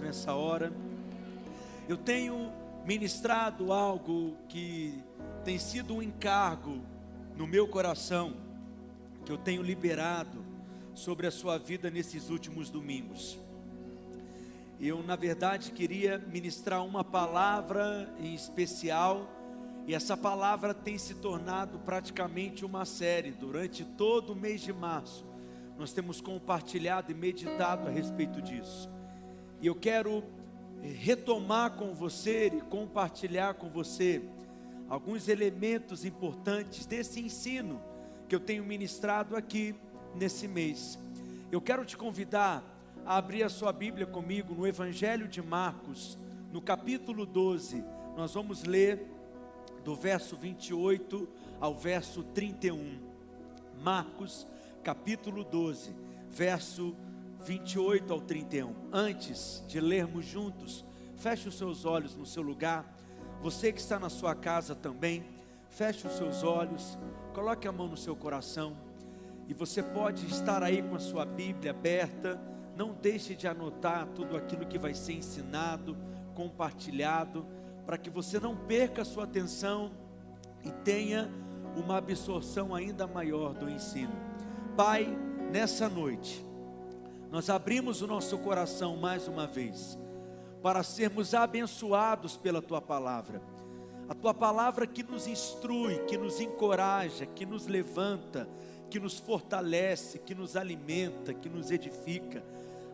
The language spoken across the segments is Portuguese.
nessa hora. Eu tenho ministrado algo que tem sido um encargo no meu coração, que eu tenho liberado sobre a sua vida nesses últimos domingos. Eu, na verdade, queria ministrar uma palavra em especial, e essa palavra tem se tornado praticamente uma série durante todo o mês de março. Nós temos compartilhado e meditado a respeito disso. E eu quero retomar com você e compartilhar com você alguns elementos importantes desse ensino que eu tenho ministrado aqui nesse mês. Eu quero te convidar a abrir a sua Bíblia comigo no Evangelho de Marcos, no capítulo 12. Nós vamos ler do verso 28 ao verso 31. Marcos, capítulo 12, verso 28 ao 31. Antes de lermos juntos, feche os seus olhos no seu lugar. Você que está na sua casa também, feche os seus olhos, coloque a mão no seu coração. E você pode estar aí com a sua Bíblia aberta. Não deixe de anotar tudo aquilo que vai ser ensinado, compartilhado, para que você não perca a sua atenção e tenha uma absorção ainda maior do ensino. Pai, nessa noite, nós abrimos o nosso coração mais uma vez para sermos abençoados pela tua palavra. A tua palavra que nos instrui, que nos encoraja, que nos levanta, que nos fortalece, que nos alimenta, que nos edifica.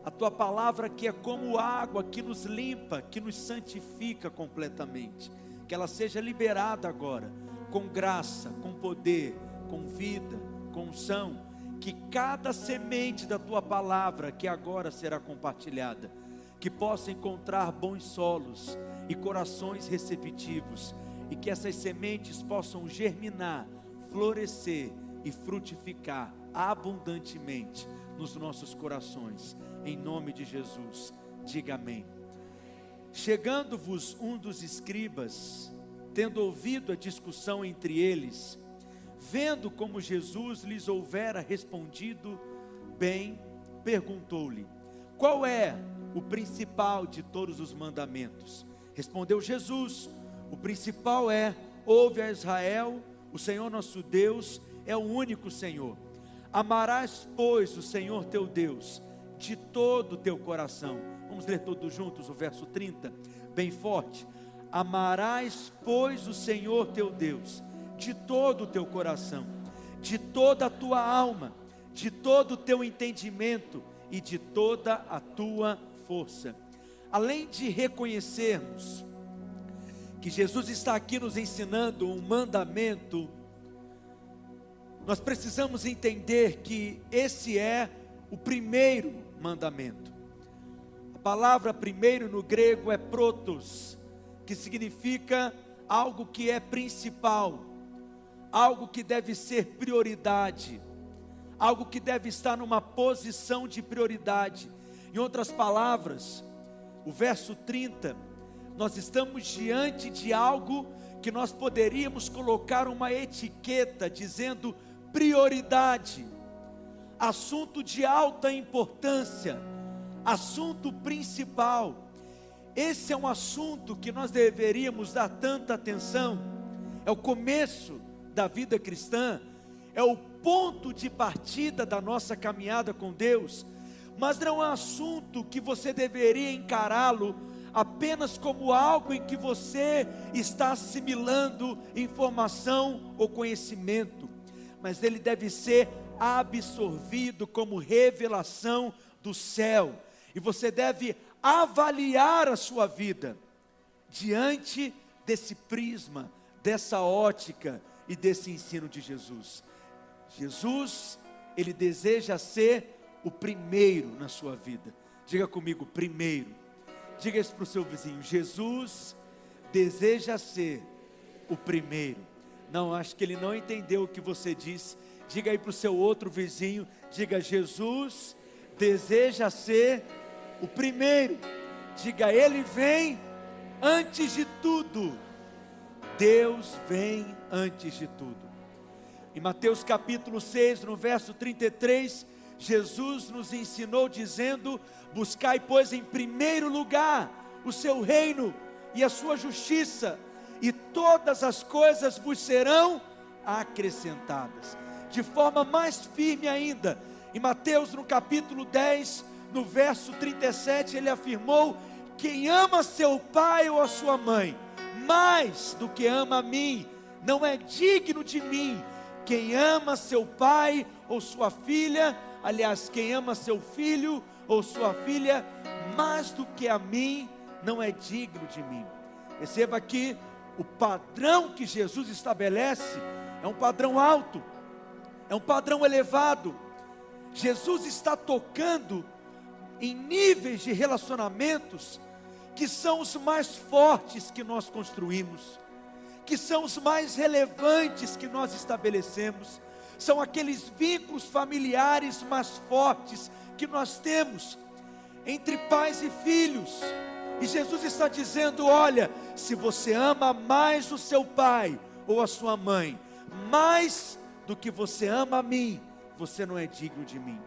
A tua palavra que é como água que nos limpa, que nos santifica completamente. Que ela seja liberada agora, com graça, com poder, com vida, com unção que cada semente da tua palavra que agora será compartilhada, que possa encontrar bons solos e corações receptivos, e que essas sementes possam germinar, florescer e frutificar abundantemente nos nossos corações, em nome de Jesus. Diga amém. Chegando-vos um dos escribas, tendo ouvido a discussão entre eles, Vendo como Jesus lhes houvera respondido bem, perguntou-lhe: Qual é o principal de todos os mandamentos? Respondeu Jesus: O principal é: Ouve a Israel, o Senhor nosso Deus é o único Senhor. Amarás, pois, o Senhor teu Deus de todo o teu coração. Vamos ler todos juntos o verso 30, bem forte. Amarás, pois, o Senhor teu Deus de todo o teu coração, de toda a tua alma, de todo o teu entendimento e de toda a tua força. Além de reconhecermos que Jesus está aqui nos ensinando um mandamento, nós precisamos entender que esse é o primeiro mandamento. A palavra primeiro no grego é protos, que significa algo que é principal algo que deve ser prioridade, algo que deve estar numa posição de prioridade. Em outras palavras, o verso 30, nós estamos diante de algo que nós poderíamos colocar uma etiqueta dizendo prioridade, assunto de alta importância, assunto principal. Esse é um assunto que nós deveríamos dar tanta atenção. É o começo da vida cristã, é o ponto de partida da nossa caminhada com Deus, mas não é um assunto que você deveria encará-lo apenas como algo em que você está assimilando informação ou conhecimento, mas ele deve ser absorvido como revelação do céu, e você deve avaliar a sua vida diante desse prisma, dessa ótica, e desse ensino de Jesus. Jesus, ele deseja ser o primeiro na sua vida. Diga comigo, primeiro. Diga isso para o seu vizinho: Jesus deseja ser o primeiro. Não, acho que ele não entendeu o que você disse. Diga aí para o seu outro vizinho: diga, Jesus deseja ser o primeiro. Diga, ele vem antes de tudo. Deus vem antes de tudo. Em Mateus capítulo 6, no verso 33, Jesus nos ensinou dizendo: Buscai, pois, em primeiro lugar o seu reino e a sua justiça, e todas as coisas vos serão acrescentadas. De forma mais firme ainda, em Mateus no capítulo 10, no verso 37, ele afirmou: Quem ama seu pai ou a sua mãe, mais do que ama a mim, não é digno de mim. Quem ama seu pai ou sua filha, aliás, quem ama seu filho ou sua filha, mais do que a mim, não é digno de mim. Perceba que o padrão que Jesus estabelece é um padrão alto, é um padrão elevado. Jesus está tocando em níveis de relacionamentos que são os mais fortes que nós construímos, que são os mais relevantes que nós estabelecemos, são aqueles vínculos familiares mais fortes que nós temos entre pais e filhos. E Jesus está dizendo: olha, se você ama mais o seu pai ou a sua mãe, mais do que você ama a mim, você não é digno de mim.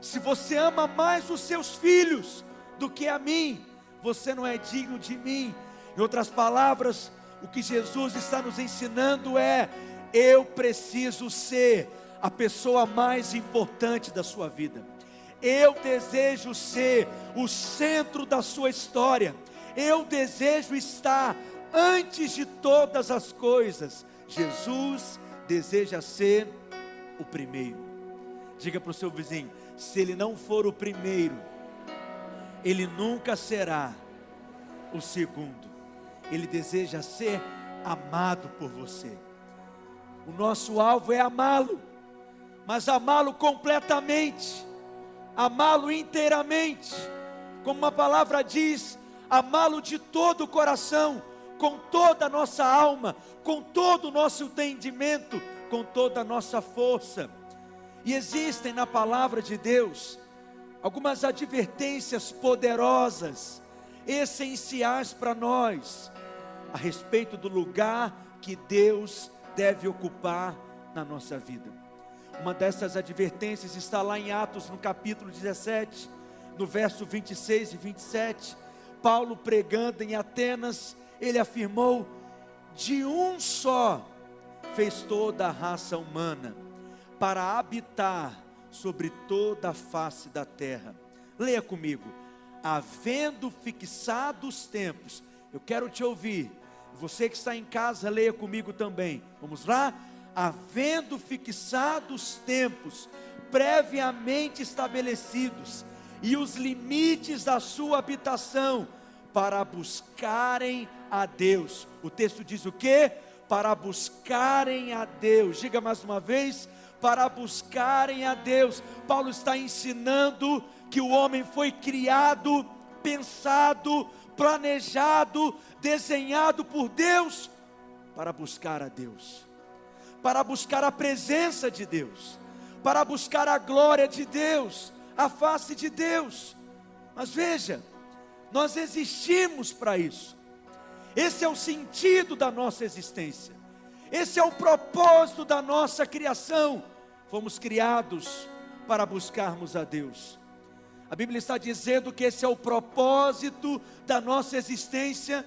Se você ama mais os seus filhos do que a mim, você não é digno de mim. Em outras palavras, o que Jesus está nos ensinando é: eu preciso ser a pessoa mais importante da sua vida. Eu desejo ser o centro da sua história. Eu desejo estar antes de todas as coisas. Jesus deseja ser o primeiro. Diga para o seu vizinho: se ele não for o primeiro, ele nunca será o segundo. Ele deseja ser amado por você. O nosso alvo é amá-lo, mas amá-lo completamente, amá-lo inteiramente, como a palavra diz, amá-lo de todo o coração, com toda a nossa alma, com todo o nosso entendimento, com toda a nossa força. E existem na palavra de Deus algumas advertências poderosas, essenciais para nós, a respeito do lugar que Deus deve ocupar na nossa vida. Uma dessas advertências está lá em Atos, no capítulo 17, no verso 26 e 27. Paulo pregando em Atenas, ele afirmou: De um só fez toda a raça humana, para habitar sobre toda a face da terra. Leia comigo. Havendo fixado os tempos, eu quero te ouvir. Você que está em casa, leia comigo também. Vamos lá? Havendo fixado os tempos previamente estabelecidos e os limites da sua habitação para buscarem a Deus. O texto diz o que? Para buscarem a Deus. Diga mais uma vez, para buscarem a Deus. Paulo está ensinando que o homem foi criado, pensado, planejado, desenhado por Deus para buscar a Deus, para buscar a presença de Deus, para buscar a glória de Deus, a face de Deus. Mas veja, nós existimos para isso. Esse é o sentido da nossa existência. Esse é o propósito da nossa criação. Fomos criados para buscarmos a Deus. A Bíblia está dizendo que esse é o propósito da nossa existência,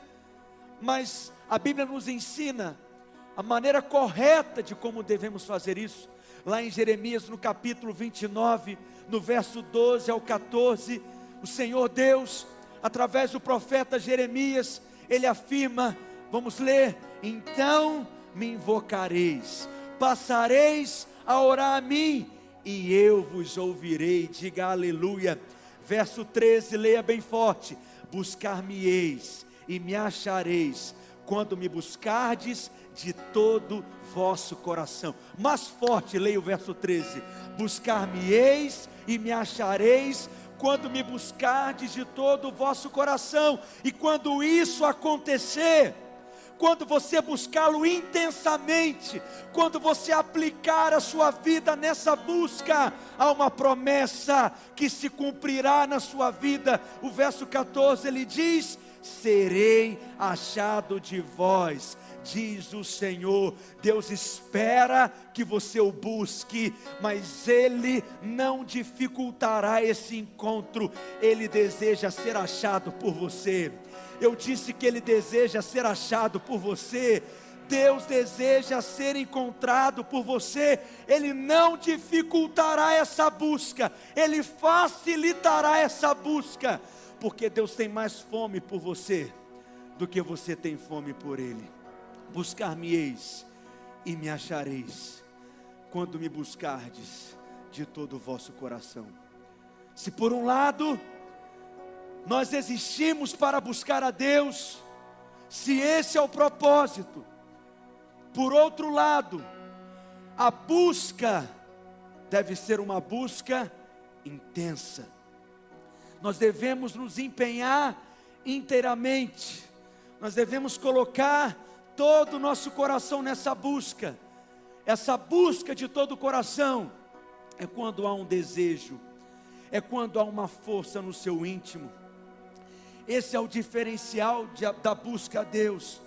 mas a Bíblia nos ensina a maneira correta de como devemos fazer isso. Lá em Jeremias, no capítulo 29, no verso 12 ao 14, o Senhor Deus, através do profeta Jeremias, ele afirma: vamos ler, então me invocareis, passareis a orar a mim, e eu vos ouvirei. Diga aleluia. Verso 13, leia bem forte: Buscar-me-eis e me achareis, quando me buscardes de todo vosso coração. Mais forte, leia o verso 13: Buscar-me-eis e me achareis, quando me buscardes de todo o vosso coração. E quando isso acontecer, quando você buscá-lo intensamente, quando você aplicar a sua vida nessa busca, há uma promessa que se cumprirá na sua vida. O verso 14 ele diz: Serei achado de vós, diz o Senhor. Deus espera que você o busque, mas Ele não dificultará esse encontro, Ele deseja ser achado por você. Eu disse que Ele deseja ser achado por você. Deus deseja ser encontrado por você, Ele não dificultará essa busca, Ele facilitará essa busca, porque Deus tem mais fome por você do que você tem fome por Ele. Buscar-me-eis e me achareis, quando me buscardes de todo o vosso coração. Se por um lado nós existimos para buscar a Deus, se esse é o propósito, por outro lado, a busca deve ser uma busca intensa. Nós devemos nos empenhar inteiramente, nós devemos colocar todo o nosso coração nessa busca. Essa busca de todo o coração é quando há um desejo, é quando há uma força no seu íntimo. Esse é o diferencial de, da busca a Deus.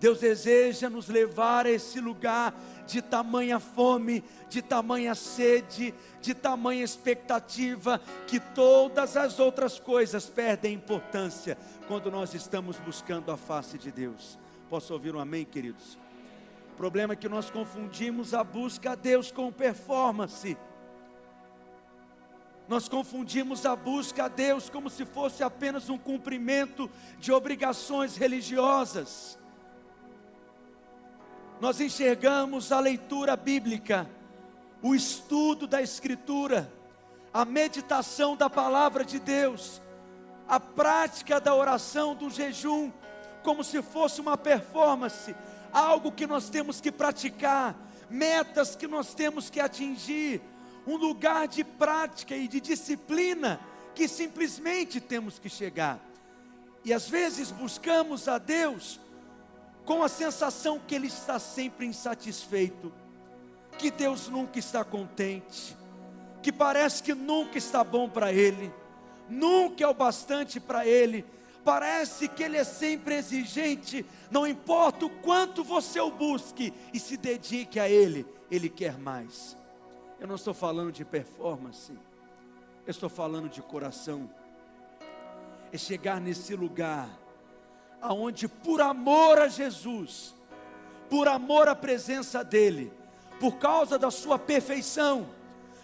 Deus deseja nos levar a esse lugar de tamanha fome, de tamanha sede, de tamanha expectativa, que todas as outras coisas perdem importância quando nós estamos buscando a face de Deus. Posso ouvir um amém, queridos? O problema é que nós confundimos a busca a Deus com performance. Nós confundimos a busca a Deus como se fosse apenas um cumprimento de obrigações religiosas. Nós enxergamos a leitura bíblica, o estudo da Escritura, a meditação da palavra de Deus, a prática da oração, do jejum, como se fosse uma performance, algo que nós temos que praticar, metas que nós temos que atingir, um lugar de prática e de disciplina que simplesmente temos que chegar. E às vezes buscamos a Deus com a sensação que ele está sempre insatisfeito, que Deus nunca está contente, que parece que nunca está bom para ele, nunca é o bastante para ele, parece que ele é sempre exigente, não importa o quanto você o busque e se dedique a ele, ele quer mais. Eu não estou falando de performance, eu estou falando de coração. É chegar nesse lugar aonde por amor a Jesus, por amor à presença dele, por causa da sua perfeição,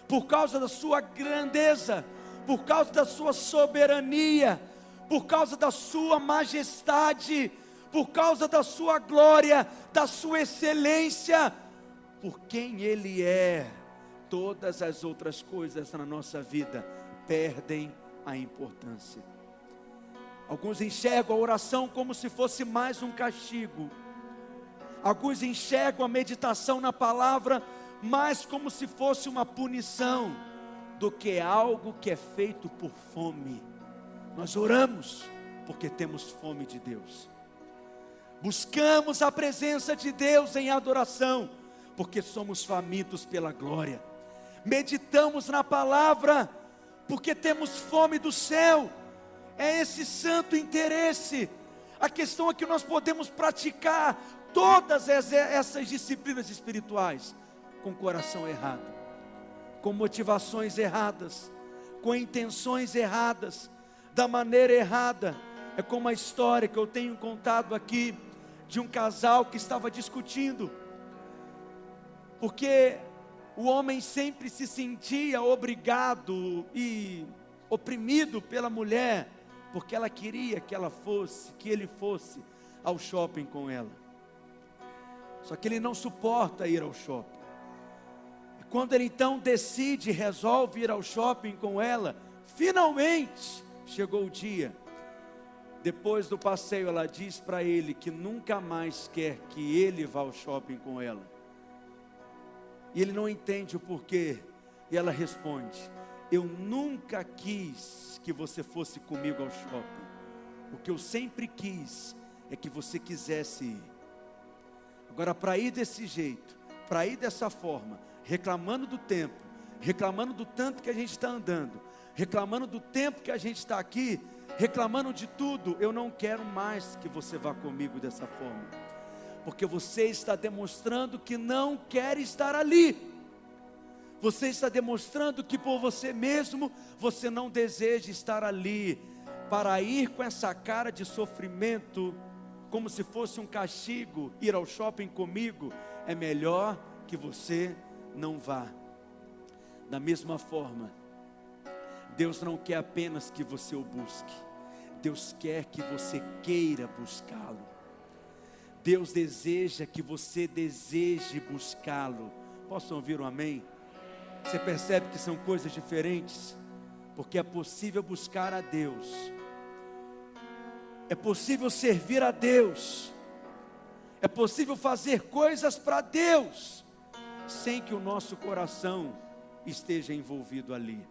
por causa da sua grandeza, por causa da sua soberania, por causa da sua majestade, por causa da sua glória, da sua excelência, por quem ele é, todas as outras coisas na nossa vida perdem a importância. Alguns enxergam a oração como se fosse mais um castigo. Alguns enxergam a meditação na palavra mais como se fosse uma punição do que algo que é feito por fome. Nós oramos porque temos fome de Deus. Buscamos a presença de Deus em adoração, porque somos famintos pela glória. Meditamos na palavra, porque temos fome do céu é esse santo interesse. A questão é que nós podemos praticar todas essas disciplinas espirituais com o coração errado, com motivações erradas, com intenções erradas, da maneira errada. É como a história que eu tenho contado aqui de um casal que estava discutindo, porque o homem sempre se sentia obrigado e oprimido pela mulher porque ela queria que ela fosse, que ele fosse ao shopping com ela. Só que ele não suporta ir ao shopping. E quando ele então decide, resolve ir ao shopping com ela, finalmente chegou o dia. Depois do passeio, ela diz para ele que nunca mais quer que ele vá ao shopping com ela. E ele não entende o porquê. E ela responde: Eu nunca quis que você fosse comigo ao shopping. O que eu sempre quis é que você quisesse ir. Agora, para ir desse jeito, para ir dessa forma, reclamando do tempo, reclamando do tanto que a gente está andando, reclamando do tempo que a gente está aqui, reclamando de tudo, eu não quero mais que você vá comigo dessa forma. Porque você está demonstrando que não quer estar ali. Você está demonstrando que por você mesmo você não deseja estar ali. Para ir com essa cara de sofrimento, como se fosse um castigo, ir ao shopping comigo, é melhor que você não vá. Da mesma forma, Deus não quer apenas que você o busque, Deus quer que você queira buscá-lo. Deus deseja que você deseje buscá-lo. Posso ouvir um amém? Você percebe que são coisas diferentes? Porque é possível buscar a Deus, é possível servir a Deus, é possível fazer coisas para Deus, sem que o nosso coração esteja envolvido ali.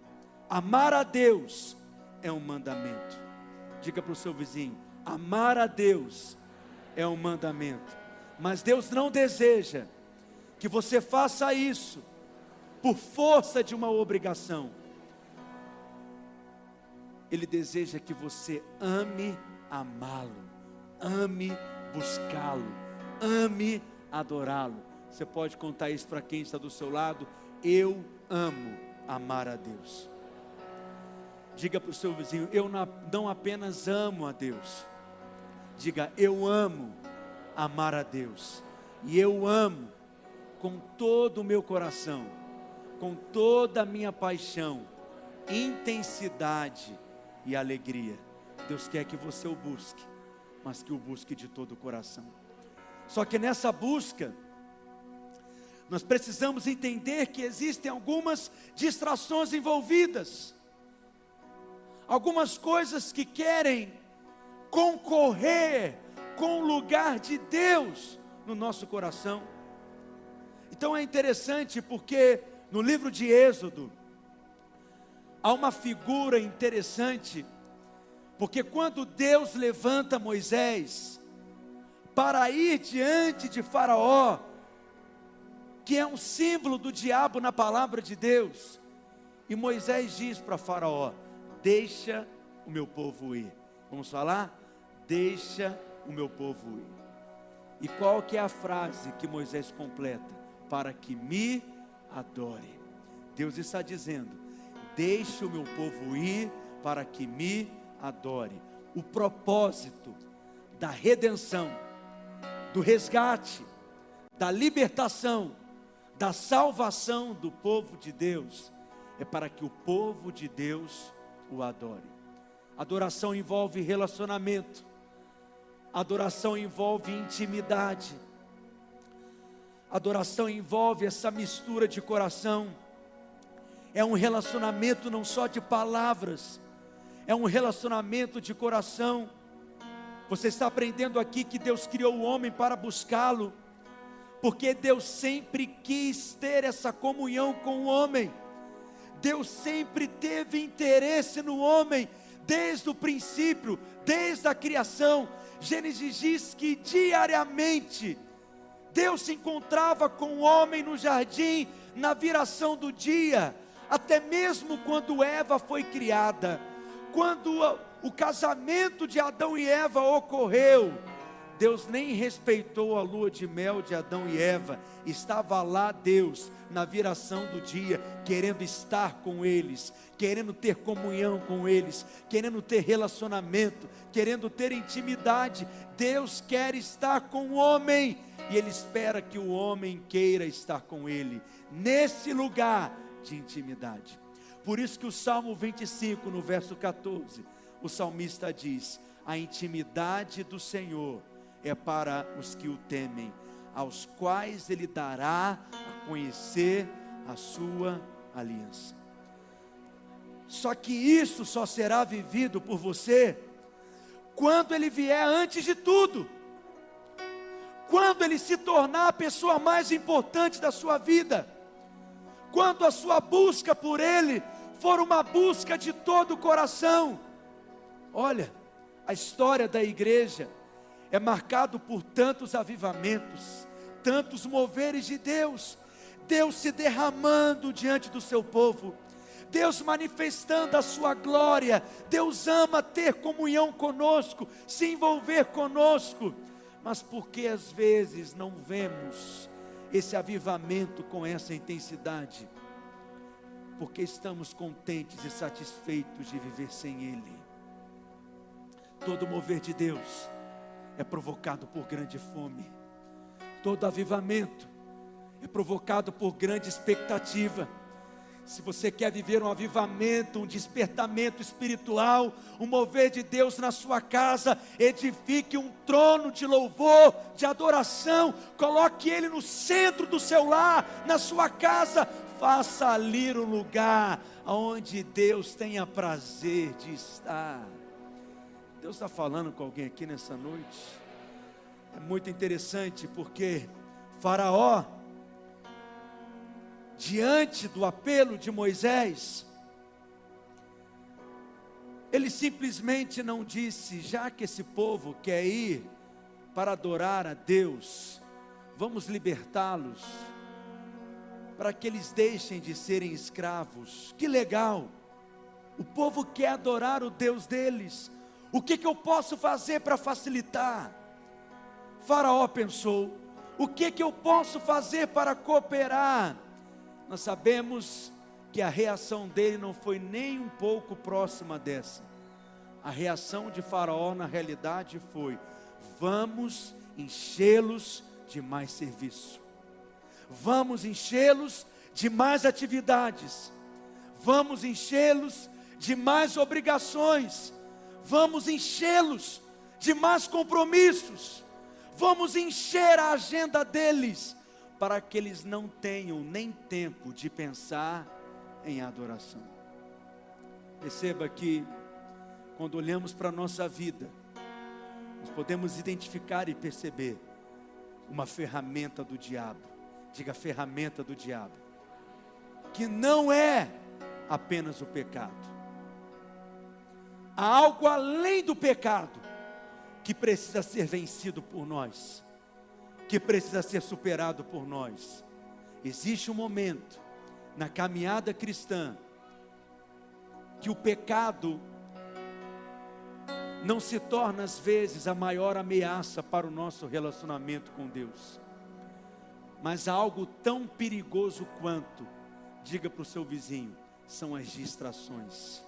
Amar a Deus é um mandamento. Diga para o seu vizinho: amar a Deus é um mandamento. Mas Deus não deseja que você faça isso por força de uma obrigação. Ele deseja que você ame amá-lo, ame buscá-lo, ame adorá-lo. Você pode contar isso para quem está do seu lado. Eu amo amar a Deus. Diga para o seu vizinho: Eu não apenas amo a Deus. Diga: Eu amo amar a Deus. E eu amo com todo o meu coração com toda a minha paixão, intensidade e alegria. Deus quer que você o busque, mas que o busque de todo o coração. Só que nessa busca, nós precisamos entender que existem algumas distrações envolvidas, algumas coisas que querem concorrer com o lugar de Deus no nosso coração. Então é interessante porque no livro de Êxodo, há uma figura interessante, porque quando Deus levanta Moisés para ir diante de Faraó, que é um símbolo do diabo na palavra de Deus, e Moisés diz para Faraó: Deixa o meu povo ir. Vamos falar? Deixa o meu povo ir. E qual que é a frase que Moisés completa? Para que me adore. Deus está dizendo: deixe o meu povo ir para que me adore. O propósito da redenção, do resgate, da libertação, da salvação do povo de Deus é para que o povo de Deus o adore. Adoração envolve relacionamento, adoração envolve intimidade Adoração envolve essa mistura de coração. É um relacionamento não só de palavras, é um relacionamento de coração. Você está aprendendo aqui que Deus criou o homem para buscá-lo, porque Deus sempre quis ter essa comunhão com o homem. Deus sempre teve interesse no homem, desde o princípio, desde a criação. Gênesis diz que diariamente Deus se encontrava com o homem no jardim na viração do dia, até mesmo quando Eva foi criada, quando o casamento de Adão e Eva ocorreu, Deus nem respeitou a lua de mel de Adão e Eva, estava lá Deus na viração do dia, querendo estar com eles, querendo ter comunhão com eles, querendo ter relacionamento, querendo ter intimidade. Deus quer estar com o homem e Ele espera que o homem queira estar com Ele, nesse lugar de intimidade. Por isso que o Salmo 25, no verso 14, o salmista diz: A intimidade do Senhor é para os que o temem, aos quais Ele dará a conhecer a sua aliança. Só que isso só será vivido por você quando Ele vier antes de tudo quando ele se tornar a pessoa mais importante da sua vida, quando a sua busca por ele for uma busca de todo o coração. Olha, a história da igreja é marcado por tantos avivamentos, tantos moveres de Deus, Deus se derramando diante do seu povo. Deus manifestando a sua glória, Deus ama ter comunhão conosco, se envolver conosco Mas por que às vezes não vemos esse avivamento com essa intensidade? Porque estamos contentes e satisfeitos de viver sem Ele. Todo mover de Deus é provocado por grande fome. Todo avivamento é provocado por grande expectativa. Se você quer viver um avivamento, um despertamento espiritual, um mover de Deus na sua casa, edifique um trono de louvor, de adoração, coloque ele no centro do seu lar, na sua casa, faça ali o lugar onde Deus tenha prazer de estar. Deus está falando com alguém aqui nessa noite. É muito interessante porque Faraó diante do apelo de Moisés, ele simplesmente não disse, já que esse povo quer ir para adorar a Deus, vamos libertá-los, para que eles deixem de serem escravos. Que legal! O povo quer adorar o Deus deles. O que, que eu posso fazer para facilitar? Faraó pensou: o que, que eu posso fazer para cooperar? nós sabemos que a reação dele não foi nem um pouco próxima dessa. A reação de Faraó, na realidade, foi: vamos enchê-los de mais serviço, vamos enchê-los de mais atividades, vamos enchê-los de mais obrigações, vamos enchê-los de mais compromissos, vamos encher a agenda deles para que eles não tenham nem tempo de pensar em adoração. Perceba que, quando olhamos para a nossa vida, nós podemos identificar e perceber uma ferramenta do diabo, diga ferramenta do diabo, que não é apenas o pecado, há algo além do pecado que precisa ser vencido por nós que precisa ser superado por nós. Existe um momento na caminhada cristã que o pecado não se torna às vezes a maior ameaça para o nosso relacionamento com Deus, mas algo tão perigoso quanto, diga para o seu vizinho, são as distrações.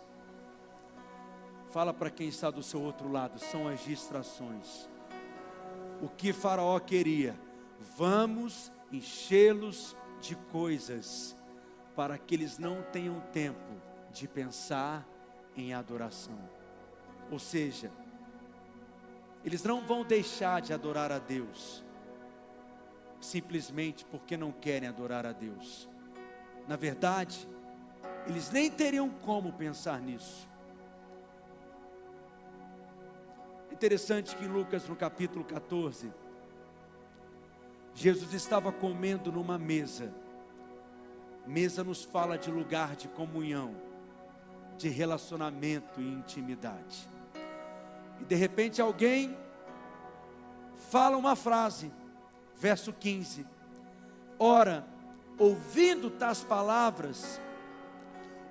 Fala para quem está do seu outro lado, são as distrações o que Faraó queria: vamos enchê-los de coisas, para que eles não tenham tempo de pensar em adoração. Ou seja, eles não vão deixar de adorar a Deus, simplesmente porque não querem adorar a Deus. Na verdade, eles nem teriam como pensar nisso. Interessante que em Lucas, no capítulo 14, Jesus estava comendo numa mesa. Mesa nos fala de lugar de comunhão, de relacionamento e intimidade. E de repente alguém fala uma frase, verso 15: Ora, ouvindo tais palavras,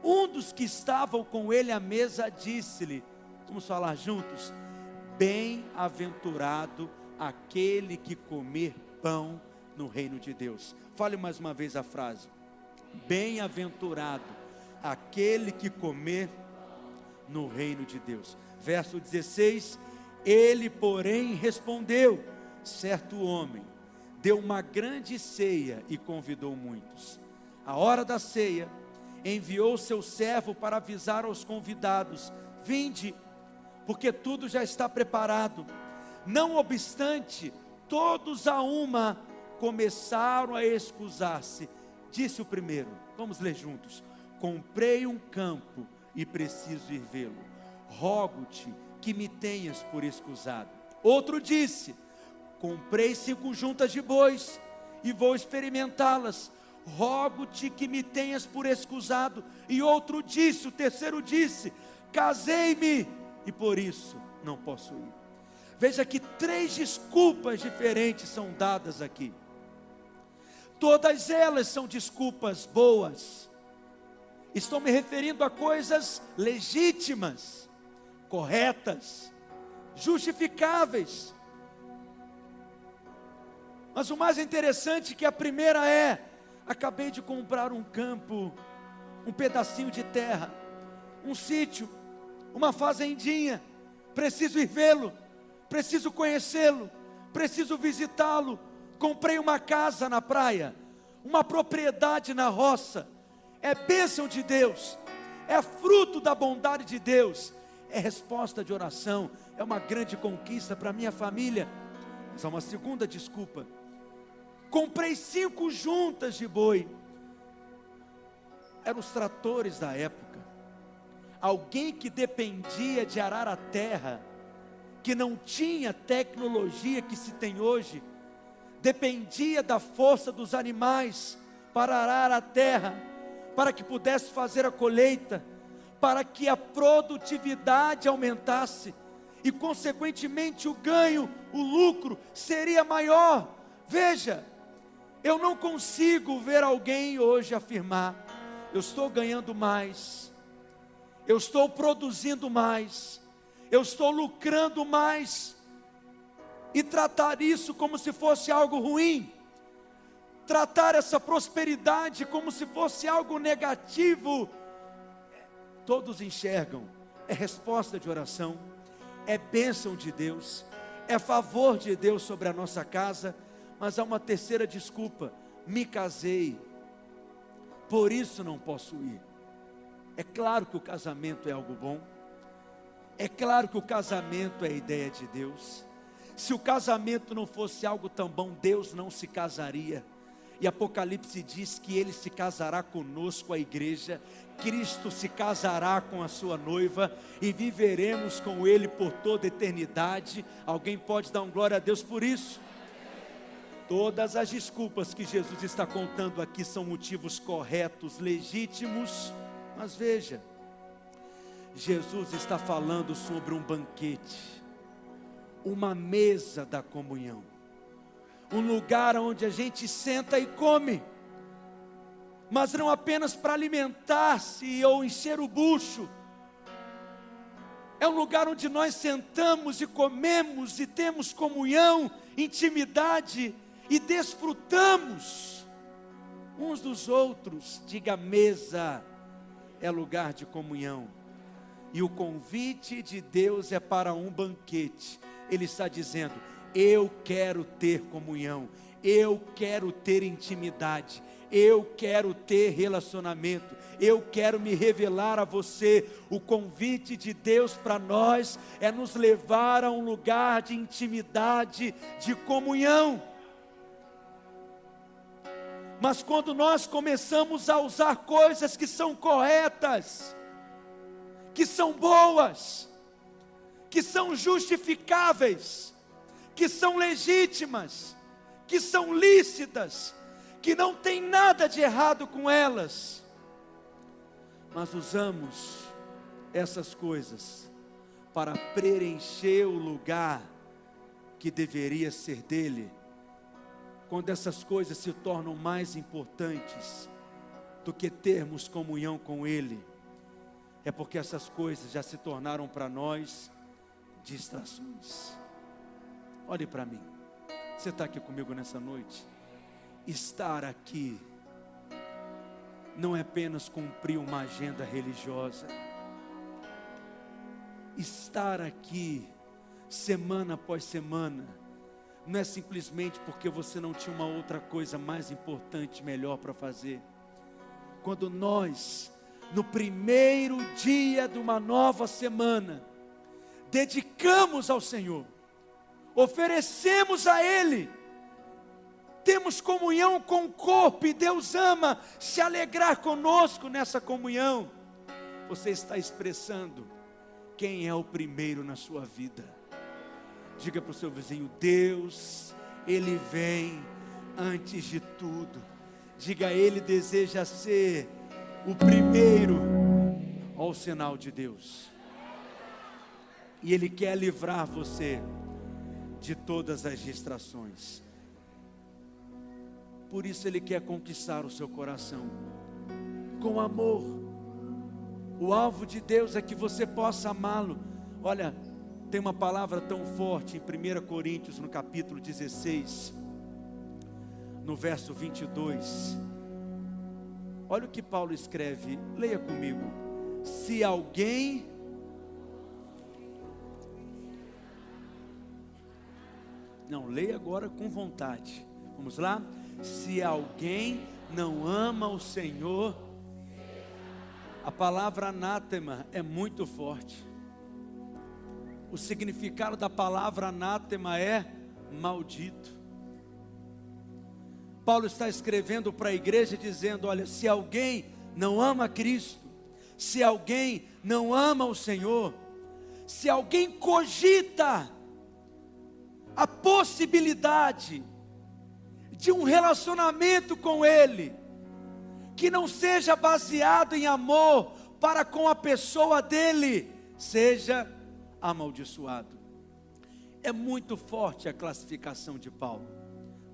um dos que estavam com ele à mesa disse-lhe: Vamos falar juntos? Bem-aventurado aquele que comer pão no reino de Deus. Fale mais uma vez a frase. Bem-aventurado aquele que comer no reino de Deus. Verso 16: Ele, porém, respondeu: certo homem deu uma grande ceia e convidou muitos. A hora da ceia, enviou seu servo para avisar aos convidados: Vinde porque tudo já está preparado. Não obstante, todos a uma começaram a excusar-se. Disse o primeiro, vamos ler juntos: Comprei um campo e preciso ir vê-lo. Rogo-te que me tenhas por excusado. Outro disse: Comprei cinco juntas de bois e vou experimentá-las. Rogo-te que me tenhas por excusado. E outro disse, o terceiro disse: Casei-me e por isso não posso ir. Veja que três desculpas diferentes são dadas aqui. Todas elas são desculpas boas. Estou me referindo a coisas legítimas, corretas, justificáveis. Mas o mais interessante é que a primeira é: acabei de comprar um campo, um pedacinho de terra, um sítio, uma fazendinha, preciso ir vê-lo, preciso conhecê-lo, preciso visitá-lo. Comprei uma casa na praia, uma propriedade na roça, é bênção de Deus, é fruto da bondade de Deus, é resposta de oração, é uma grande conquista para minha família. Mas há uma segunda desculpa comprei cinco juntas de boi. Eram os tratores da época. Alguém que dependia de arar a terra, que não tinha tecnologia que se tem hoje, dependia da força dos animais para arar a terra, para que pudesse fazer a colheita, para que a produtividade aumentasse e, consequentemente, o ganho, o lucro seria maior. Veja, eu não consigo ver alguém hoje afirmar: eu estou ganhando mais, eu estou produzindo mais, eu estou lucrando mais, e tratar isso como se fosse algo ruim, tratar essa prosperidade como se fosse algo negativo. Todos enxergam, é resposta de oração, é bênção de Deus, é favor de Deus sobre a nossa casa. Mas há uma terceira desculpa: me casei, por isso não posso ir. É claro que o casamento é algo bom, é claro que o casamento é a ideia de Deus. Se o casamento não fosse algo tão bom, Deus não se casaria. E Apocalipse diz que ele se casará conosco, a igreja. Cristo se casará com a sua noiva e viveremos com ele por toda eternidade. Alguém pode dar um glória a Deus por isso? Todas as desculpas que Jesus está contando aqui são motivos corretos, legítimos, mas veja, Jesus está falando sobre um banquete, uma mesa da comunhão, um lugar onde a gente senta e come, mas não apenas para alimentar-se ou encher o bucho, é um lugar onde nós sentamos e comemos e temos comunhão, intimidade, e desfrutamos uns dos outros. Diga mesa é lugar de comunhão. E o convite de Deus é para um banquete. Ele está dizendo: Eu quero ter comunhão, eu quero ter intimidade, eu quero ter relacionamento, eu quero me revelar a você. O convite de Deus para nós é nos levar a um lugar de intimidade, de comunhão. Mas quando nós começamos a usar coisas que são corretas, que são boas, que são justificáveis, que são legítimas, que são lícitas, que não tem nada de errado com elas, mas usamos essas coisas para preencher o lugar que deveria ser dele quando essas coisas se tornam mais importantes do que termos comunhão com Ele, é porque essas coisas já se tornaram para nós distrações. Olhe para mim, você está aqui comigo nessa noite? Estar aqui não é apenas cumprir uma agenda religiosa, estar aqui semana após semana, não é simplesmente porque você não tinha uma outra coisa mais importante, melhor para fazer. Quando nós, no primeiro dia de uma nova semana, dedicamos ao Senhor, oferecemos a Ele, temos comunhão com o corpo e Deus ama se alegrar conosco nessa comunhão. Você está expressando quem é o primeiro na sua vida. Diga para o seu vizinho: Deus, Ele vem antes de tudo. Diga, Ele deseja ser o primeiro ao sinal de Deus. E Ele quer livrar você de todas as distrações. Por isso Ele quer conquistar o seu coração com amor. O alvo de Deus é que você possa amá-lo. Olha, tem uma palavra tão forte em 1 Coríntios, no capítulo 16, no verso 22. Olha o que Paulo escreve, leia comigo. Se alguém Não, leia agora com vontade. Vamos lá? Se alguém não ama o Senhor, a palavra anátema é muito forte. O significado da palavra anátema é maldito. Paulo está escrevendo para a igreja dizendo: olha, se alguém não ama Cristo, se alguém não ama o Senhor, se alguém cogita a possibilidade de um relacionamento com Ele, que não seja baseado em amor para com a pessoa dele, seja amaldiçoado. É muito forte a classificação de Paulo,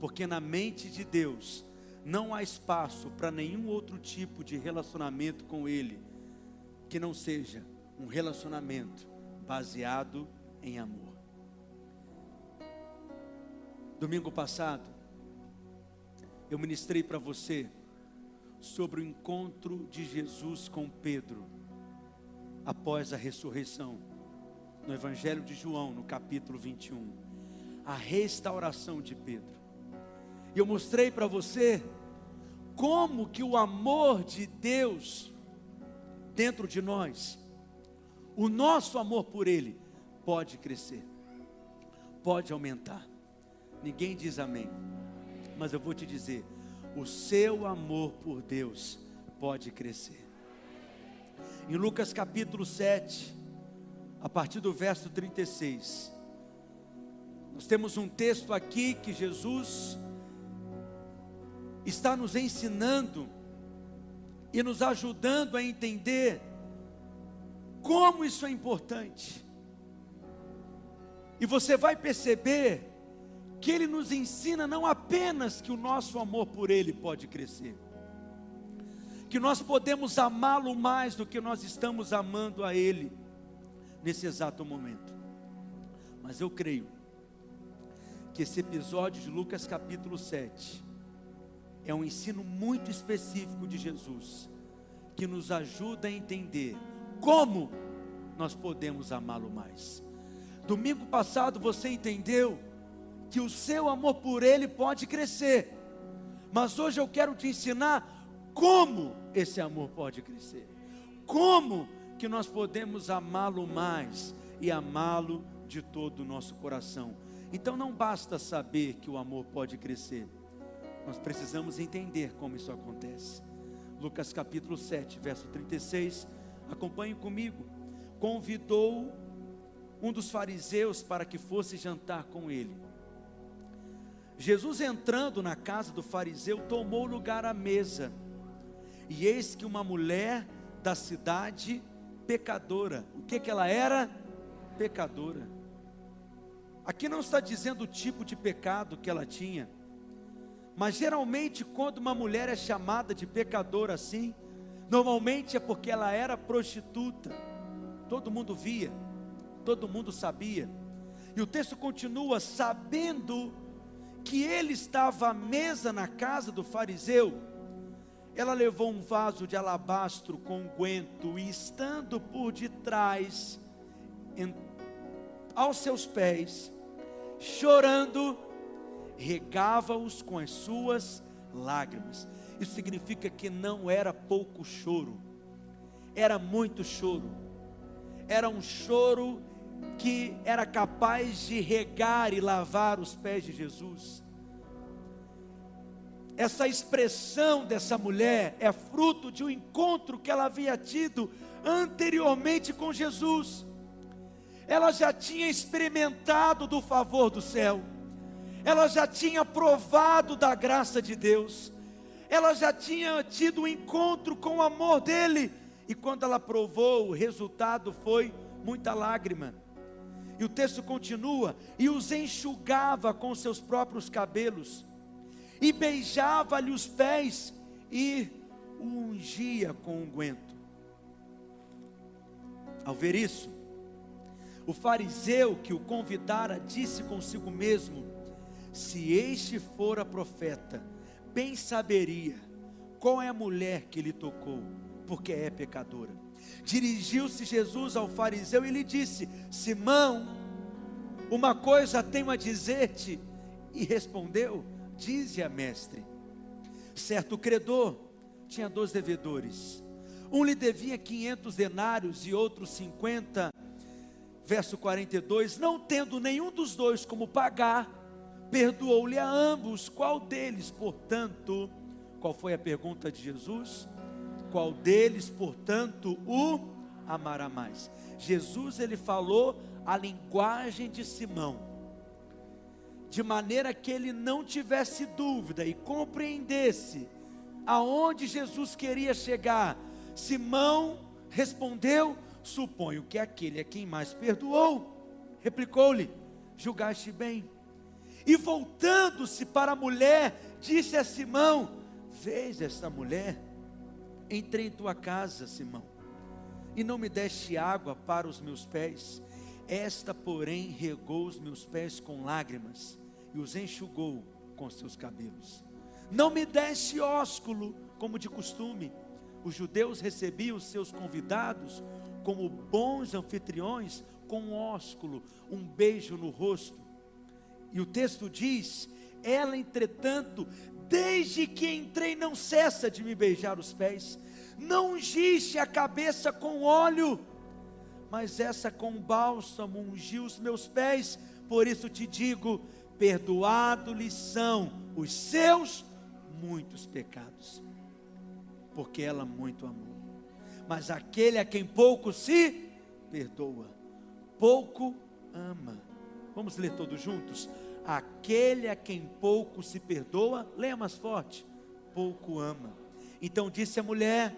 porque na mente de Deus não há espaço para nenhum outro tipo de relacionamento com Ele que não seja um relacionamento baseado em amor. Domingo passado, eu ministrei para você sobre o encontro de Jesus com Pedro após a ressurreição, no Evangelho de João, no capítulo 21, a restauração de Pedro. E eu mostrei para você como que o amor de Deus dentro de nós, o nosso amor por Ele, pode crescer, pode aumentar. Ninguém diz amém, mas eu vou te dizer: o seu amor por Deus pode crescer. Em Lucas capítulo 7, a partir do verso 36, nós temos um texto aqui que Jesus está nos ensinando e nos ajudando a entender como isso é importante. E você vai perceber que ele nos ensina não apenas que o nosso amor por ele pode crescer, que nós podemos amá-lo mais do que nós estamos amando a ele nesse exato momento. Mas eu creio que esse episódio de Lucas capítulo 7 é um ensino muito específico de Jesus, que nos ajuda a entender como nós podemos amá-lo mais. Domingo passado você entendeu que o seu amor por Ele pode crescer, mas hoje eu quero te ensinar como esse amor pode crescer, como que nós podemos amá-lo mais e amá-lo de todo o nosso coração. Então não basta saber que o amor pode crescer, nós precisamos entender como isso acontece. Lucas capítulo 7, verso 36, acompanhe comigo. Convidou um dos fariseus para que fosse jantar com ele. Jesus entrando na casa do fariseu, tomou lugar à mesa. E eis que uma mulher da cidade pecadora. O que que ela era? Pecadora. Aqui não está dizendo o tipo de pecado que ela tinha. Mas geralmente quando uma mulher é chamada de pecadora assim, normalmente é porque ela era prostituta. Todo mundo via, todo mundo sabia. E o texto continua sabendo que ele estava à mesa na casa do fariseu, ela levou um vaso de alabastro com unguento e estando por detrás, em, aos seus pés, chorando, regava-os com as suas lágrimas. Isso significa que não era pouco choro, era muito choro. Era um choro que era capaz de regar e lavar os pés de Jesus. Essa expressão dessa mulher é fruto de um encontro que ela havia tido anteriormente com Jesus. Ela já tinha experimentado do favor do céu, ela já tinha provado da graça de Deus, ela já tinha tido um encontro com o amor dele, e quando ela provou, o resultado foi muita lágrima. E o texto continua: e os enxugava com seus próprios cabelos, e beijava-lhe os pés, e o ungia com unguento. Ao ver isso, o fariseu que o convidara disse consigo mesmo: Se este fora profeta, bem saberia qual é a mulher que lhe tocou, porque é pecadora. Dirigiu-se Jesus ao fariseu e lhe disse: Simão, uma coisa tenho a dizer-te. E respondeu: Dize a mestre. Certo credor tinha dois devedores. Um lhe devia 500 denários e outro 50. Verso 42: Não tendo nenhum dos dois como pagar, perdoou-lhe a ambos. Qual deles, portanto, qual foi a pergunta de Jesus? Qual deles, portanto, o amará mais? Jesus ele falou a linguagem de Simão, de maneira que ele não tivesse dúvida e compreendesse aonde Jesus queria chegar. Simão respondeu: Suponho que aquele é quem mais perdoou. Replicou-lhe: Julgaste bem. E voltando-se para a mulher, disse a Simão: Vês esta mulher? Entrei em tua casa, Simão, e não me deste água para os meus pés. Esta, porém, regou os meus pés com lágrimas e os enxugou com seus cabelos. Não me deste ósculo, como de costume. Os judeus recebiam os seus convidados como bons anfitriões, com um ósculo, um beijo no rosto. E o texto diz: ela, entretanto, desde que entrei, não cessa de me beijar os pés. Não ungiste a cabeça com óleo, mas essa com bálsamo ungiu os meus pés. Por isso te digo: perdoado-lhes são os seus muitos pecados, porque ela muito amou. Mas aquele a quem pouco se perdoa, pouco ama. Vamos ler todos juntos? Aquele a quem pouco se perdoa, leia mais forte, pouco ama. Então disse a mulher: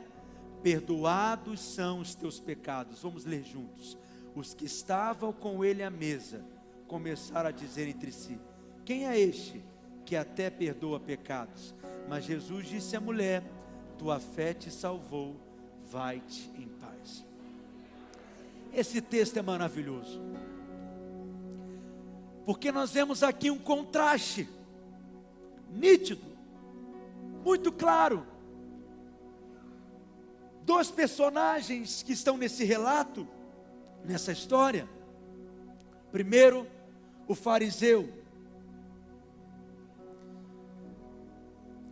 Perdoados são os teus pecados. Vamos ler juntos. Os que estavam com ele à mesa começaram a dizer entre si: Quem é este que até perdoa pecados? Mas Jesus disse à mulher: Tua fé te salvou, vai-te em paz. Esse texto é maravilhoso. Porque nós vemos aqui um contraste nítido, muito claro. Dois personagens que estão nesse relato, nessa história. Primeiro, o fariseu,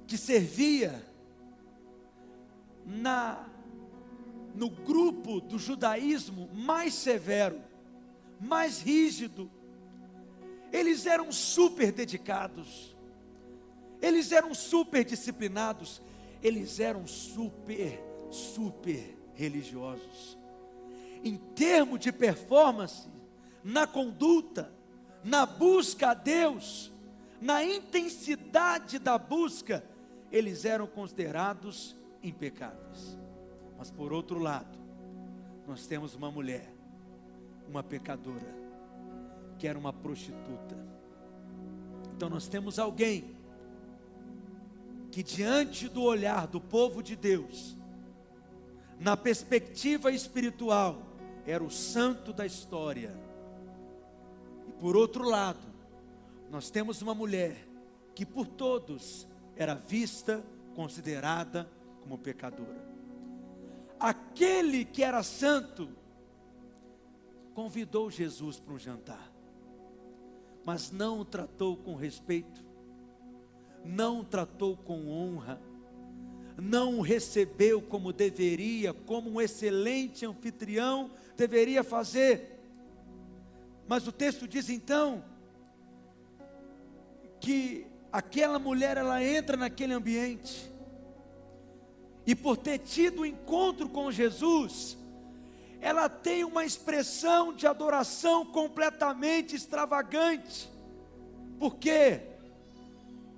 que servia na no grupo do judaísmo mais severo, mais rígido, eles eram super dedicados, eles eram super disciplinados, eles eram super, super religiosos. Em termos de performance, na conduta, na busca a Deus, na intensidade da busca, eles eram considerados impecáveis. Mas por outro lado, nós temos uma mulher, uma pecadora, que era uma prostituta. Então nós temos alguém que, diante do olhar do povo de Deus, na perspectiva espiritual, era o santo da história. E por outro lado, nós temos uma mulher que por todos era vista, considerada como pecadora. Aquele que era santo convidou Jesus para um jantar mas não o tratou com respeito, não o tratou com honra, não o recebeu como deveria, como um excelente anfitrião deveria fazer. Mas o texto diz então que aquela mulher ela entra naquele ambiente. E por ter tido o um encontro com Jesus, ela tem uma expressão de adoração completamente extravagante, porque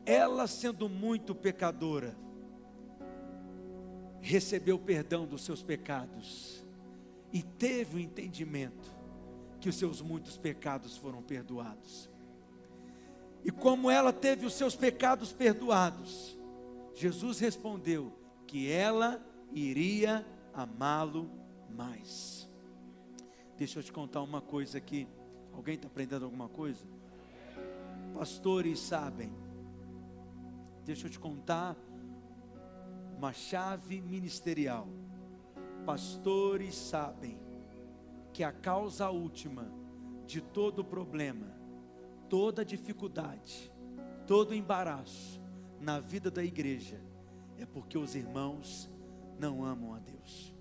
ela, sendo muito pecadora, recebeu perdão dos seus pecados e teve o entendimento que os seus muitos pecados foram perdoados. E como ela teve os seus pecados perdoados, Jesus respondeu que ela iria amá-lo mais. Deixa eu te contar uma coisa aqui. Alguém está aprendendo alguma coisa? Pastores sabem Deixa eu te contar uma chave ministerial. Pastores sabem que a causa última de todo problema, toda dificuldade, todo embaraço na vida da igreja é porque os irmãos não amam a Deus.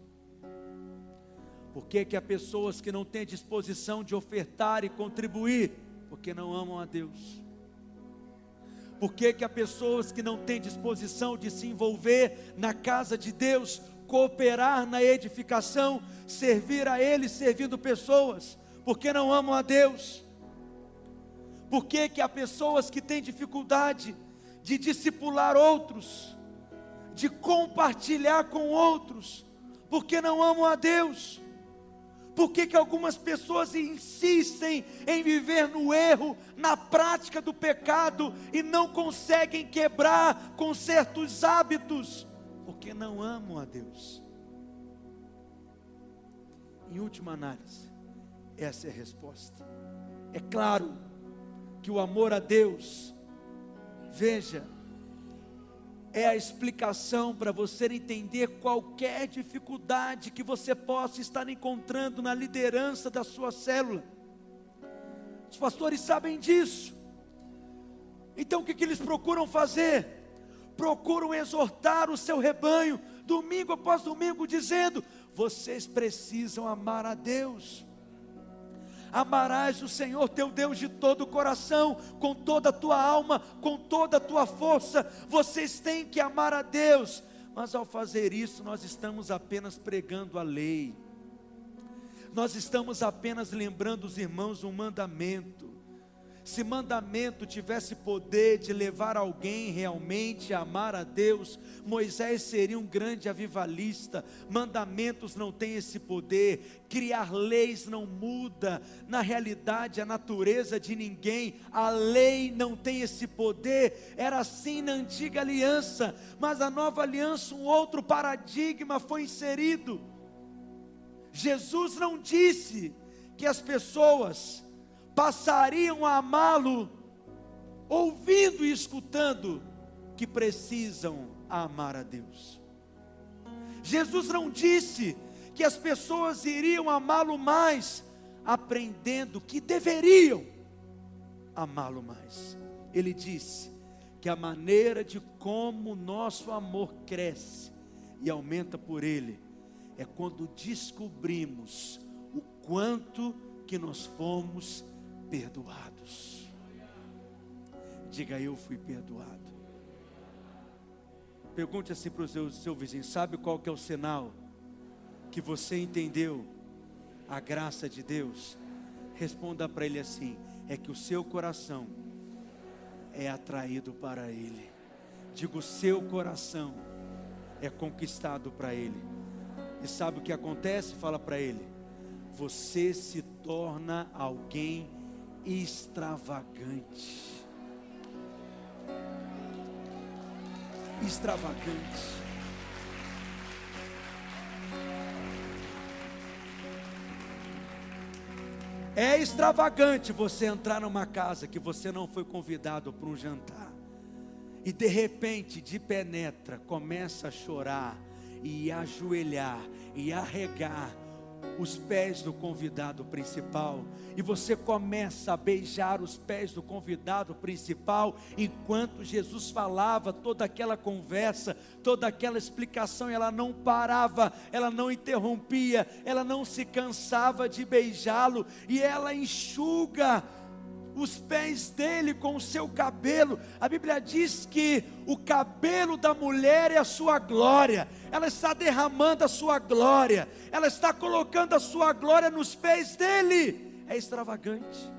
Por que, que há pessoas que não têm disposição de ofertar e contribuir? Porque não amam a Deus. Por que, que há pessoas que não têm disposição de se envolver na casa de Deus, cooperar na edificação, servir a Ele servindo pessoas? Porque não amam a Deus. Por que, que há pessoas que têm dificuldade de discipular outros, de compartilhar com outros, porque não amam a Deus? Por que, que algumas pessoas insistem em viver no erro, na prática do pecado e não conseguem quebrar com certos hábitos? Porque não amam a Deus. Em última análise, essa é a resposta. É claro que o amor a Deus, veja, é a explicação para você entender qualquer dificuldade que você possa estar encontrando na liderança da sua célula. Os pastores sabem disso. Então o que, que eles procuram fazer? Procuram exortar o seu rebanho, domingo após domingo, dizendo: vocês precisam amar a Deus amarás o Senhor teu Deus de todo o coração, com toda a tua alma, com toda a tua força. Vocês têm que amar a Deus, mas ao fazer isso, nós estamos apenas pregando a lei, nós estamos apenas lembrando os irmãos um mandamento. Se mandamento tivesse poder de levar alguém realmente a amar a Deus, Moisés seria um grande avivalista. Mandamentos não têm esse poder, criar leis não muda, na realidade, a natureza de ninguém. A lei não tem esse poder. Era assim na antiga aliança, mas a nova aliança, um outro paradigma foi inserido. Jesus não disse que as pessoas passariam a amá-lo, ouvindo e escutando que precisam amar a Deus. Jesus não disse que as pessoas iriam amá-lo mais, aprendendo que deveriam amá-lo mais. Ele disse que a maneira de como nosso amor cresce e aumenta por ele é quando descobrimos o quanto que nós fomos perdoados. Diga eu fui perdoado. Pergunte assim para o seu, seu vizinho: sabe qual que é o sinal que você entendeu a graça de Deus? Responda para ele assim: é que o seu coração é atraído para Ele. Diga o seu coração é conquistado para Ele. E sabe o que acontece? Fala para ele: você se torna alguém extravagante. Extravagante. É extravagante você entrar numa casa que você não foi convidado para um jantar e de repente, de penetra, começa a chorar e ajoelhar e arregar os pés do convidado principal, e você começa a beijar os pés do convidado principal, enquanto Jesus falava toda aquela conversa, toda aquela explicação, ela não parava, ela não interrompia, ela não se cansava de beijá-lo, e ela enxuga os pés dele com o seu cabelo. A Bíblia diz que o cabelo da mulher é a sua glória, ela está derramando a sua glória, ela está colocando a sua glória nos pés dele. É extravagante.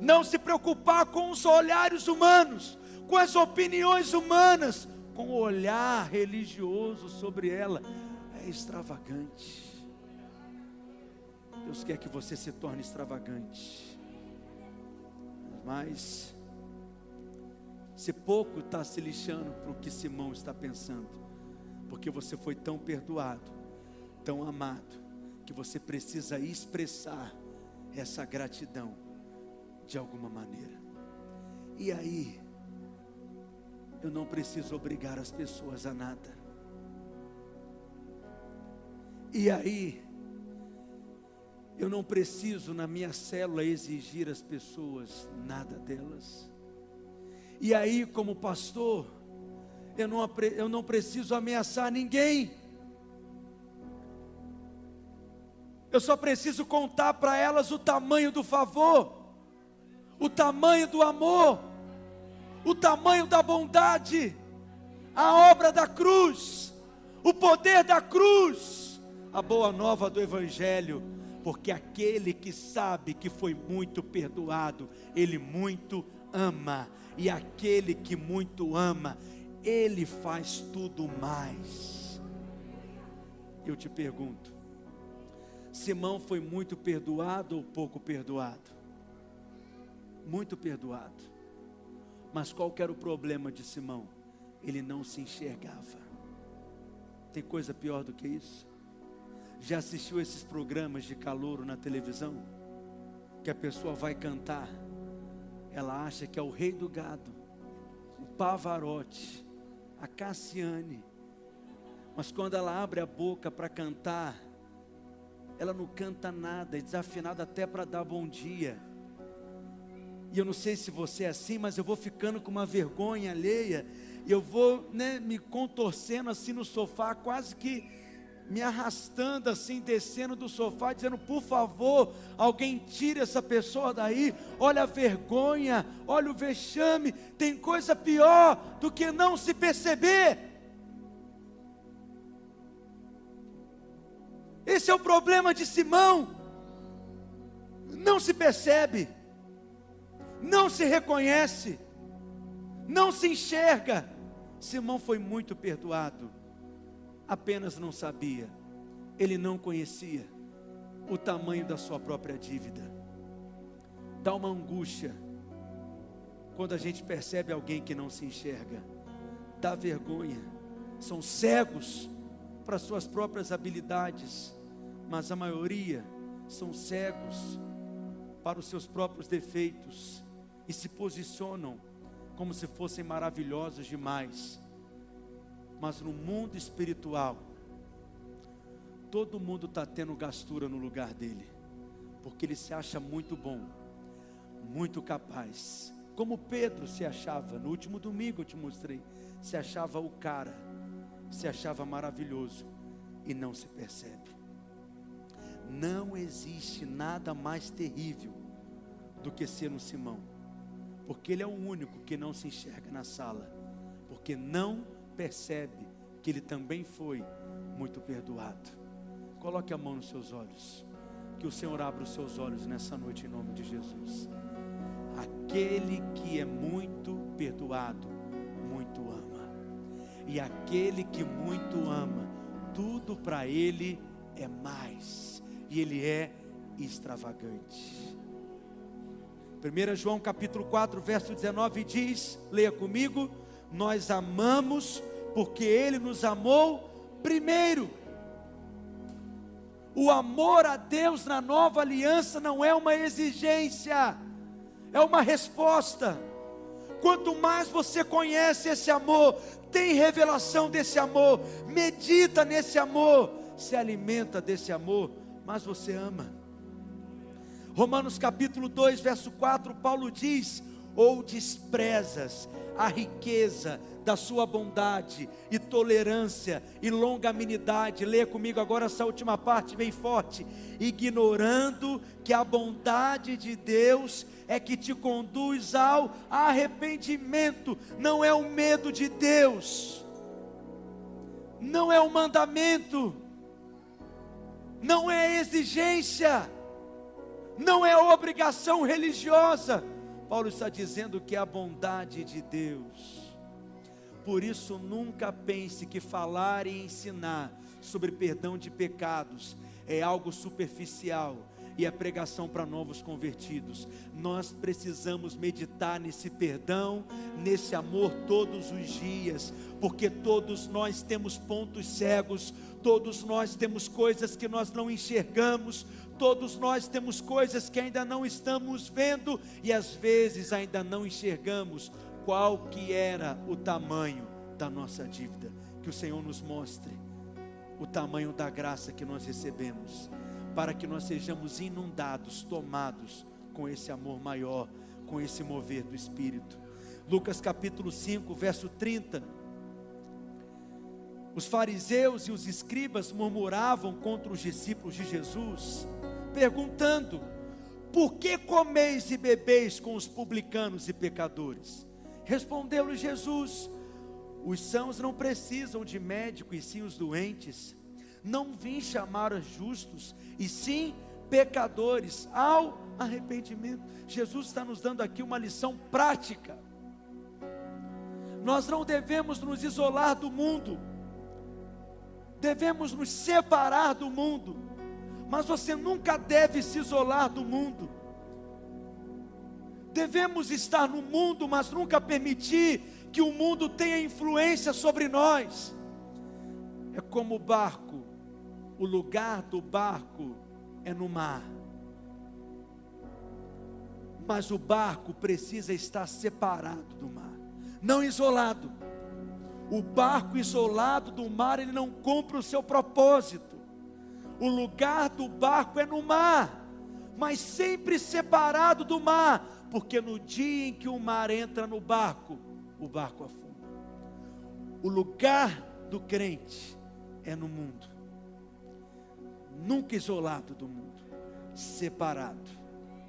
Não se preocupar com os olhares humanos, com as opiniões humanas, com o olhar religioso sobre ela. É extravagante. Deus quer que você se torne extravagante. Mas se pouco está se lixando para o que Simão está pensando, porque você foi tão perdoado, tão amado, que você precisa expressar essa gratidão de alguma maneira. E aí, eu não preciso obrigar as pessoas a nada. E aí, eu não preciso na minha célula exigir às pessoas nada delas. E aí, como pastor, eu não, eu não preciso ameaçar ninguém. Eu só preciso contar para elas o tamanho do favor, o tamanho do amor, o tamanho da bondade, a obra da cruz, o poder da cruz a boa nova do Evangelho, porque aquele que sabe que foi muito perdoado, ele muito ama, e aquele que muito ama, ele faz tudo mais. Eu te pergunto, Simão foi muito perdoado ou pouco perdoado? Muito perdoado. Mas qual era o problema de Simão? Ele não se enxergava. Tem coisa pior do que isso? Já assistiu esses programas de calouro na televisão? Que a pessoa vai cantar, ela acha que é o rei do gado, o Pavarotti, a Cassiane. Mas quando ela abre a boca para cantar, ela não canta nada, é desafinada até para dar bom dia. E eu não sei se você é assim, mas eu vou ficando com uma vergonha alheia, e eu vou né, me contorcendo assim no sofá, quase que me arrastando assim, descendo do sofá, dizendo: por favor, alguém tire essa pessoa daí. Olha a vergonha, olha o vexame. Tem coisa pior do que não se perceber. Esse é o problema de Simão. Não se percebe, não se reconhece, não se enxerga. Simão foi muito perdoado apenas não sabia, ele não conhecia o tamanho da sua própria dívida. Dá uma angústia quando a gente percebe alguém que não se enxerga, dá vergonha, são cegos para suas próprias habilidades, mas a maioria são cegos para os seus próprios defeitos e se posicionam como se fossem maravilhosos demais mas no mundo espiritual, todo mundo está tendo gastura no lugar dele, porque ele se acha muito bom, muito capaz. Como Pedro se achava, no último domingo eu te mostrei, se achava o cara, se achava maravilhoso e não se percebe. Não existe nada mais terrível do que ser um Simão, porque ele é o único que não se enxerga na sala, porque não percebe que ele também foi muito perdoado. Coloque a mão nos seus olhos. Que o Senhor abra os seus olhos nessa noite em nome de Jesus. Aquele que é muito perdoado, muito ama. E aquele que muito ama, tudo para ele é mais. E ele é extravagante. 1 João capítulo 4, verso 19 diz: leia comigo nós amamos porque Ele nos amou primeiro. O amor a Deus na nova aliança não é uma exigência, é uma resposta. Quanto mais você conhece esse amor, tem revelação desse amor, medita nesse amor, se alimenta desse amor, mas você ama. Romanos capítulo 2, verso 4, Paulo diz: Ou desprezas a riqueza da sua bondade e tolerância e longanimidade. Leia comigo agora essa última parte bem forte. Ignorando que a bondade de Deus é que te conduz ao arrependimento, não é o medo de Deus, não é o mandamento, não é exigência, não é obrigação religiosa Paulo está dizendo que é a bondade de Deus. Por isso, nunca pense que falar e ensinar sobre perdão de pecados é algo superficial e é pregação para novos convertidos. Nós precisamos meditar nesse perdão, nesse amor todos os dias, porque todos nós temos pontos cegos, todos nós temos coisas que nós não enxergamos, Todos nós temos coisas que ainda não estamos vendo e às vezes ainda não enxergamos qual que era o tamanho da nossa dívida. Que o Senhor nos mostre o tamanho da graça que nós recebemos, para que nós sejamos inundados, tomados com esse amor maior, com esse mover do Espírito. Lucas capítulo 5, verso 30. Os fariseus e os escribas murmuravam contra os discípulos de Jesus, perguntando: Por que comeis e bebeis com os publicanos e pecadores? Respondeu-lhe Jesus: Os sãos não precisam de médico, e sim os doentes. Não vim chamar os justos, e sim pecadores ao arrependimento. Jesus está nos dando aqui uma lição prática. Nós não devemos nos isolar do mundo, devemos nos separar do mundo, mas você nunca deve se isolar do mundo. Devemos estar no mundo, mas nunca permitir que o mundo tenha influência sobre nós. É como o barco, o lugar do barco é no mar. Mas o barco precisa estar separado do mar, não isolado. O barco isolado do mar, ele não cumpre o seu propósito. O lugar do barco é no mar, mas sempre separado do mar, porque no dia em que o mar entra no barco, o barco afunda. O lugar do crente é no mundo, nunca isolado do mundo, separado,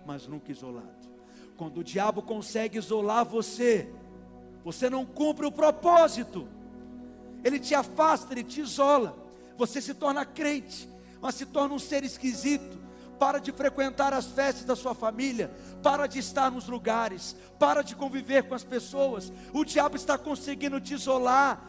mas nunca isolado. Quando o diabo consegue isolar você, você não cumpre o propósito, ele te afasta, ele te isola, você se torna crente, mas se torna um ser esquisito, para de frequentar as festas da sua família, para de estar nos lugares, para de conviver com as pessoas. O diabo está conseguindo te isolar.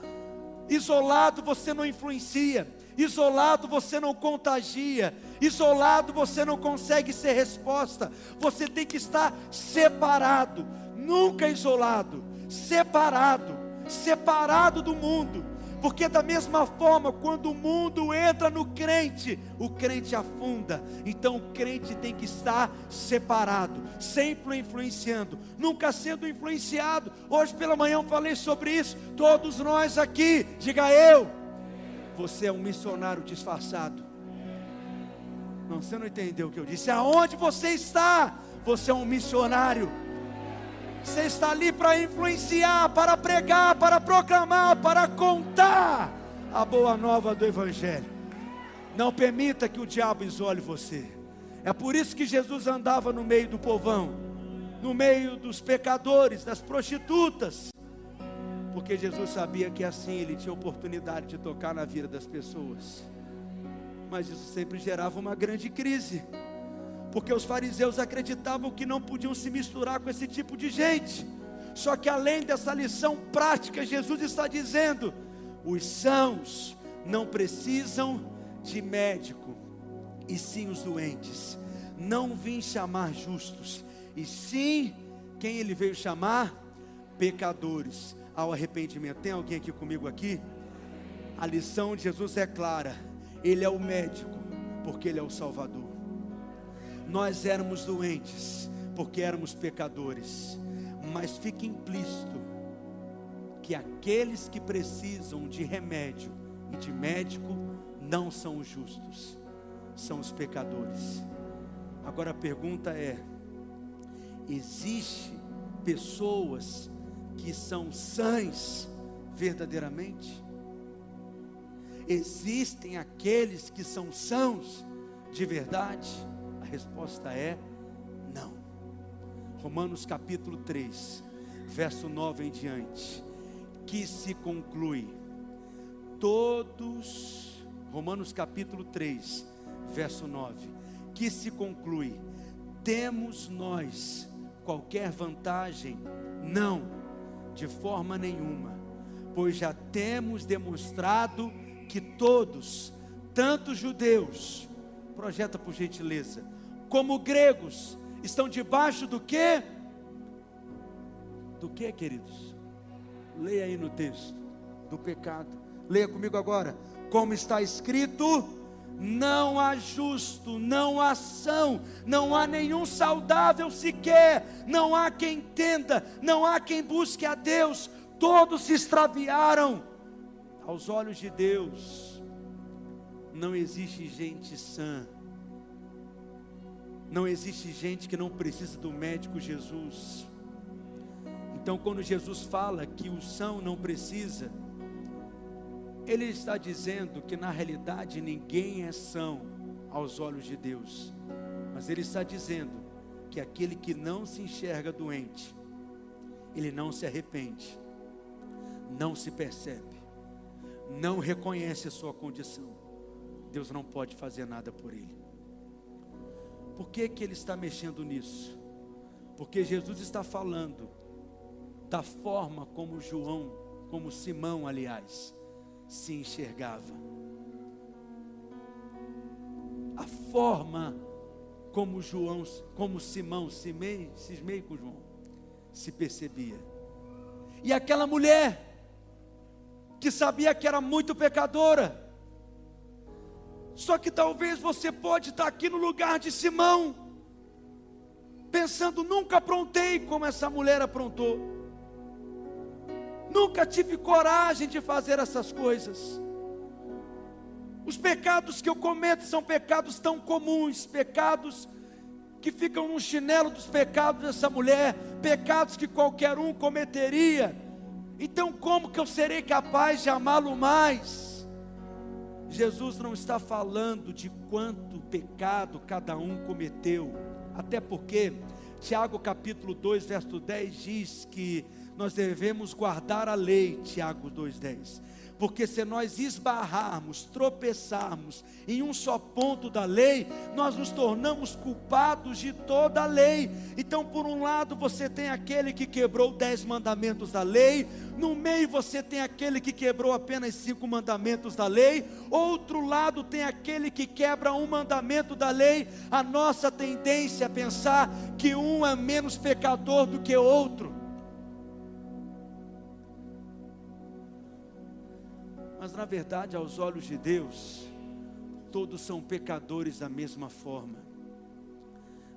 Isolado você não influencia, isolado você não contagia, isolado você não consegue ser resposta. Você tem que estar separado, nunca isolado, separado, separado do mundo porque da mesma forma, quando o mundo entra no crente, o crente afunda. Então o crente tem que estar separado, sempre influenciando, nunca sendo influenciado. Hoje pela manhã eu falei sobre isso. Todos nós aqui, diga eu, você é um missionário disfarçado. Não, você não entendeu o que eu disse. Aonde você está? Você é um missionário você está ali para influenciar, para pregar, para proclamar, para contar a boa nova do Evangelho. Não permita que o diabo isole você. É por isso que Jesus andava no meio do povão, no meio dos pecadores, das prostitutas, porque Jesus sabia que assim ele tinha oportunidade de tocar na vida das pessoas. Mas isso sempre gerava uma grande crise porque os fariseus acreditavam que não podiam se misturar com esse tipo de gente. Só que além dessa lição prática, Jesus está dizendo: os sãos não precisam de médico, e sim os doentes. Não vim chamar justos, e sim quem ele veio chamar? Pecadores ao arrependimento. Tem alguém aqui comigo aqui? A lição de Jesus é clara. Ele é o médico, porque ele é o Salvador. Nós éramos doentes, porque éramos pecadores, mas fica implícito que aqueles que precisam de remédio e de médico não são os justos, são os pecadores. Agora a pergunta é: existe pessoas que são sãs verdadeiramente? Existem aqueles que são sãos de verdade? A resposta é não. Romanos capítulo 3, verso 9 em diante, que se conclui: todos, Romanos capítulo 3, verso 9, que se conclui: temos nós qualquer vantagem? Não, de forma nenhuma, pois já temos demonstrado que todos, tanto judeus, projeta por gentileza, como gregos, estão debaixo do que? Do que, queridos? Leia aí no texto, do pecado. Leia comigo agora. Como está escrito, não há justo, não há ação, não há nenhum saudável sequer, não há quem entenda, não há quem busque a Deus, todos se extraviaram. Aos olhos de Deus, não existe gente sã, não existe gente que não precisa do médico Jesus. Então, quando Jesus fala que o são não precisa, ele está dizendo que na realidade ninguém é são aos olhos de Deus, mas ele está dizendo que aquele que não se enxerga doente, ele não se arrepende, não se percebe, não reconhece a sua condição, Deus não pode fazer nada por ele. Por que, que ele está mexendo nisso? Porque Jesus está falando da forma como João, como Simão, aliás, se enxergava. A forma como João, como Simão, Simei, cismei com João, se percebia. E aquela mulher que sabia que era muito pecadora. Só que talvez você pode estar aqui no lugar de Simão, pensando, nunca aprontei como essa mulher aprontou. Nunca tive coragem de fazer essas coisas. Os pecados que eu cometo são pecados tão comuns, pecados que ficam no chinelo dos pecados dessa mulher, pecados que qualquer um cometeria. Então, como que eu serei capaz de amá-lo mais? Jesus não está falando de quanto pecado cada um cometeu, até porque Tiago capítulo 2, verso 10 diz que nós devemos guardar a lei, Tiago 2,10. Porque se nós esbarrarmos, tropeçarmos em um só ponto da lei, nós nos tornamos culpados de toda a lei. Então, por um lado, você tem aquele que quebrou dez mandamentos da lei, no meio você tem aquele que quebrou apenas cinco mandamentos da lei, outro lado tem aquele que quebra um mandamento da lei. A nossa tendência é pensar que um é menos pecador do que outro. Mas na verdade, aos olhos de Deus, todos são pecadores da mesma forma.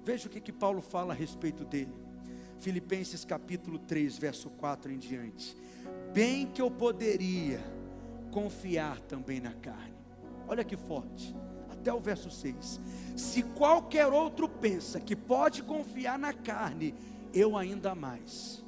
Veja o que, que Paulo fala a respeito dele. Filipenses capítulo 3, verso 4 em diante. Bem que eu poderia confiar também na carne. Olha que forte. Até o verso 6. Se qualquer outro pensa que pode confiar na carne, eu ainda mais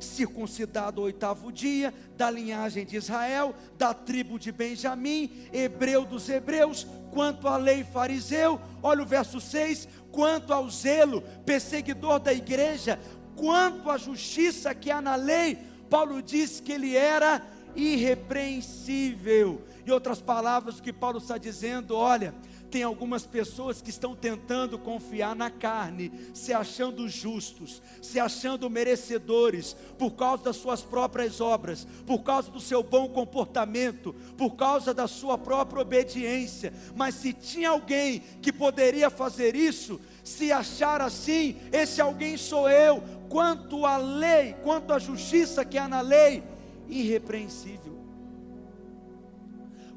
circuncidado ao oitavo dia, da linhagem de Israel, da tribo de Benjamim, hebreu dos hebreus, quanto à lei fariseu, olha o verso 6, quanto ao zelo, perseguidor da igreja, quanto à justiça que há na lei, Paulo diz que ele era irrepreensível. Em outras palavras, o que Paulo está dizendo, olha, tem algumas pessoas que estão tentando confiar na carne, se achando justos, se achando merecedores, por causa das suas próprias obras, por causa do seu bom comportamento, por causa da sua própria obediência. Mas se tinha alguém que poderia fazer isso, se achar assim, esse alguém sou eu. Quanto à lei, quanto à justiça que há na lei, irrepreensível.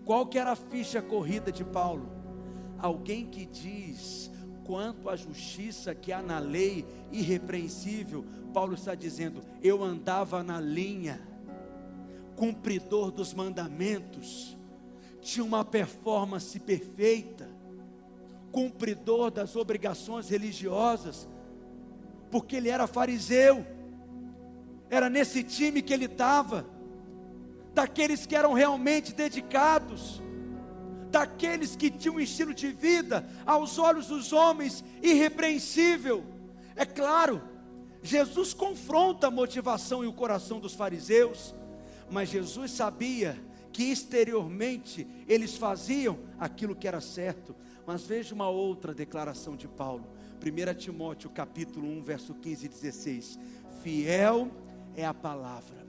Qual que era a ficha corrida de Paulo? Alguém que diz quanto à justiça que há na lei irrepreensível, Paulo está dizendo: eu andava na linha, cumpridor dos mandamentos, tinha uma performance perfeita, cumpridor das obrigações religiosas, porque ele era fariseu, era nesse time que ele estava, daqueles que eram realmente dedicados, daqueles que tinham um estilo de vida, aos olhos dos homens, irrepreensível. É claro, Jesus confronta a motivação e o coração dos fariseus, mas Jesus sabia que exteriormente eles faziam aquilo que era certo. Mas veja uma outra declaração de Paulo, 1 Timóteo capítulo 1, verso 15 e 16: Fiel é a palavra,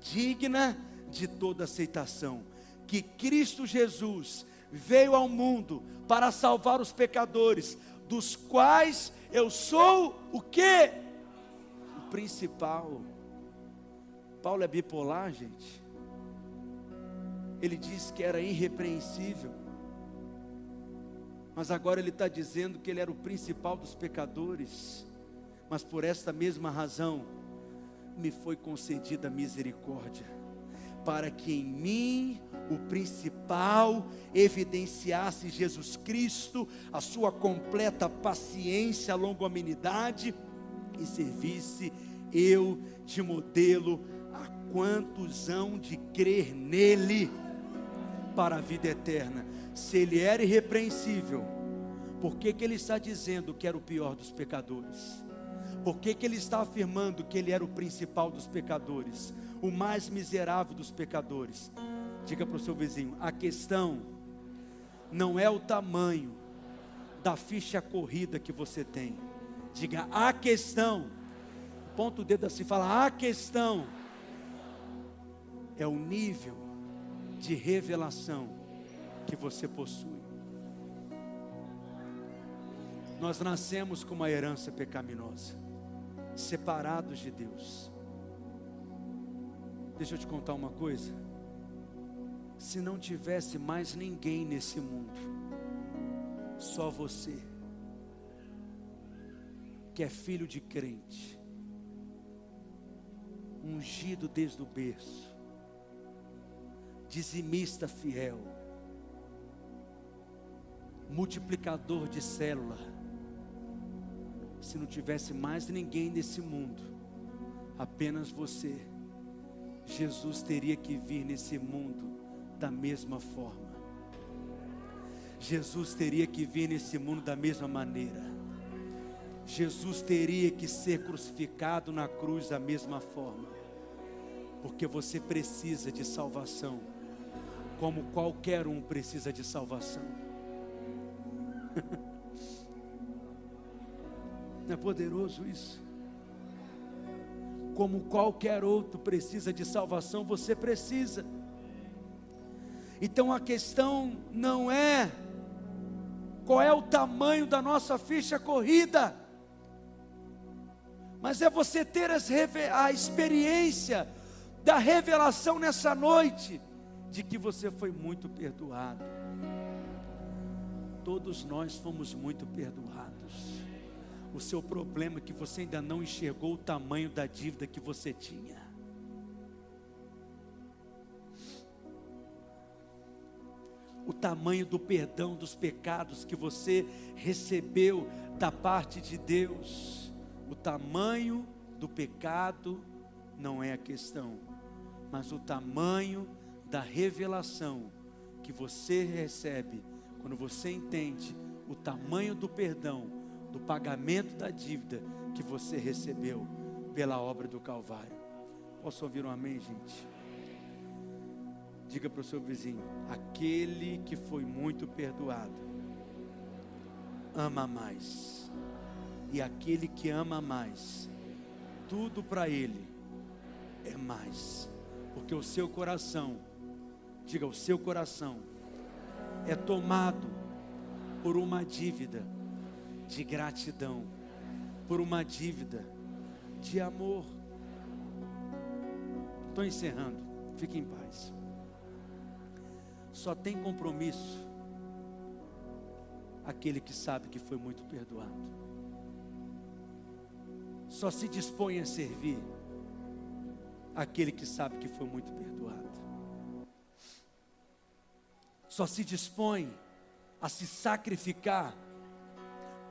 digna de toda aceitação, que Cristo Jesus veio ao mundo para salvar os pecadores, dos quais eu sou o que? O principal. Paulo é bipolar, gente. Ele diz que era irrepreensível. Mas agora ele está dizendo que ele era o principal dos pecadores. Mas por esta mesma razão, me foi concedida misericórdia, para que em mim o principal evidenciasse Jesus Cristo, a sua completa paciência, longanimidade e servisse eu de modelo a quantos hão de crer nele para a vida eterna. Se ele era irrepreensível, por que, que ele está dizendo que era o pior dos pecadores? Por que, que ele está afirmando que ele era o principal dos pecadores, o mais miserável dos pecadores? Diga para o seu vizinho: a questão não é o tamanho da ficha corrida que você tem. Diga a questão. Ponto o dedo assim, fala a questão é o nível de revelação que você possui. Nós nascemos com uma herança pecaminosa separados de Deus. Deixa eu te contar uma coisa. Se não tivesse mais ninguém nesse mundo, só você, que é filho de crente, ungido desde o berço, dizimista fiel, multiplicador de célula, se não tivesse mais ninguém nesse mundo, apenas você, Jesus teria que vir nesse mundo da mesma forma. Jesus teria que vir nesse mundo da mesma maneira. Jesus teria que ser crucificado na cruz da mesma forma. Porque você precisa de salvação, como qualquer um precisa de salvação. Não é poderoso isso? Como qualquer outro precisa de salvação, você precisa. Então a questão não é qual é o tamanho da nossa ficha corrida, mas é você ter a experiência da revelação nessa noite de que você foi muito perdoado. Todos nós fomos muito perdoados. O seu problema é que você ainda não enxergou o tamanho da dívida que você tinha. O tamanho do perdão dos pecados que você recebeu da parte de Deus. O tamanho do pecado não é a questão, mas o tamanho da revelação que você recebe quando você entende o tamanho do perdão do pagamento da dívida que você recebeu pela obra do Calvário. Posso ouvir um amém, gente? Diga para o seu vizinho: aquele que foi muito perdoado, ama mais. E aquele que ama mais, tudo para ele é mais. Porque o seu coração, diga, o seu coração é tomado por uma dívida de gratidão por uma dívida de amor. Estou encerrando, fique em paz. Só tem compromisso aquele que sabe que foi muito perdoado. Só se dispõe a servir aquele que sabe que foi muito perdoado. Só se dispõe a se sacrificar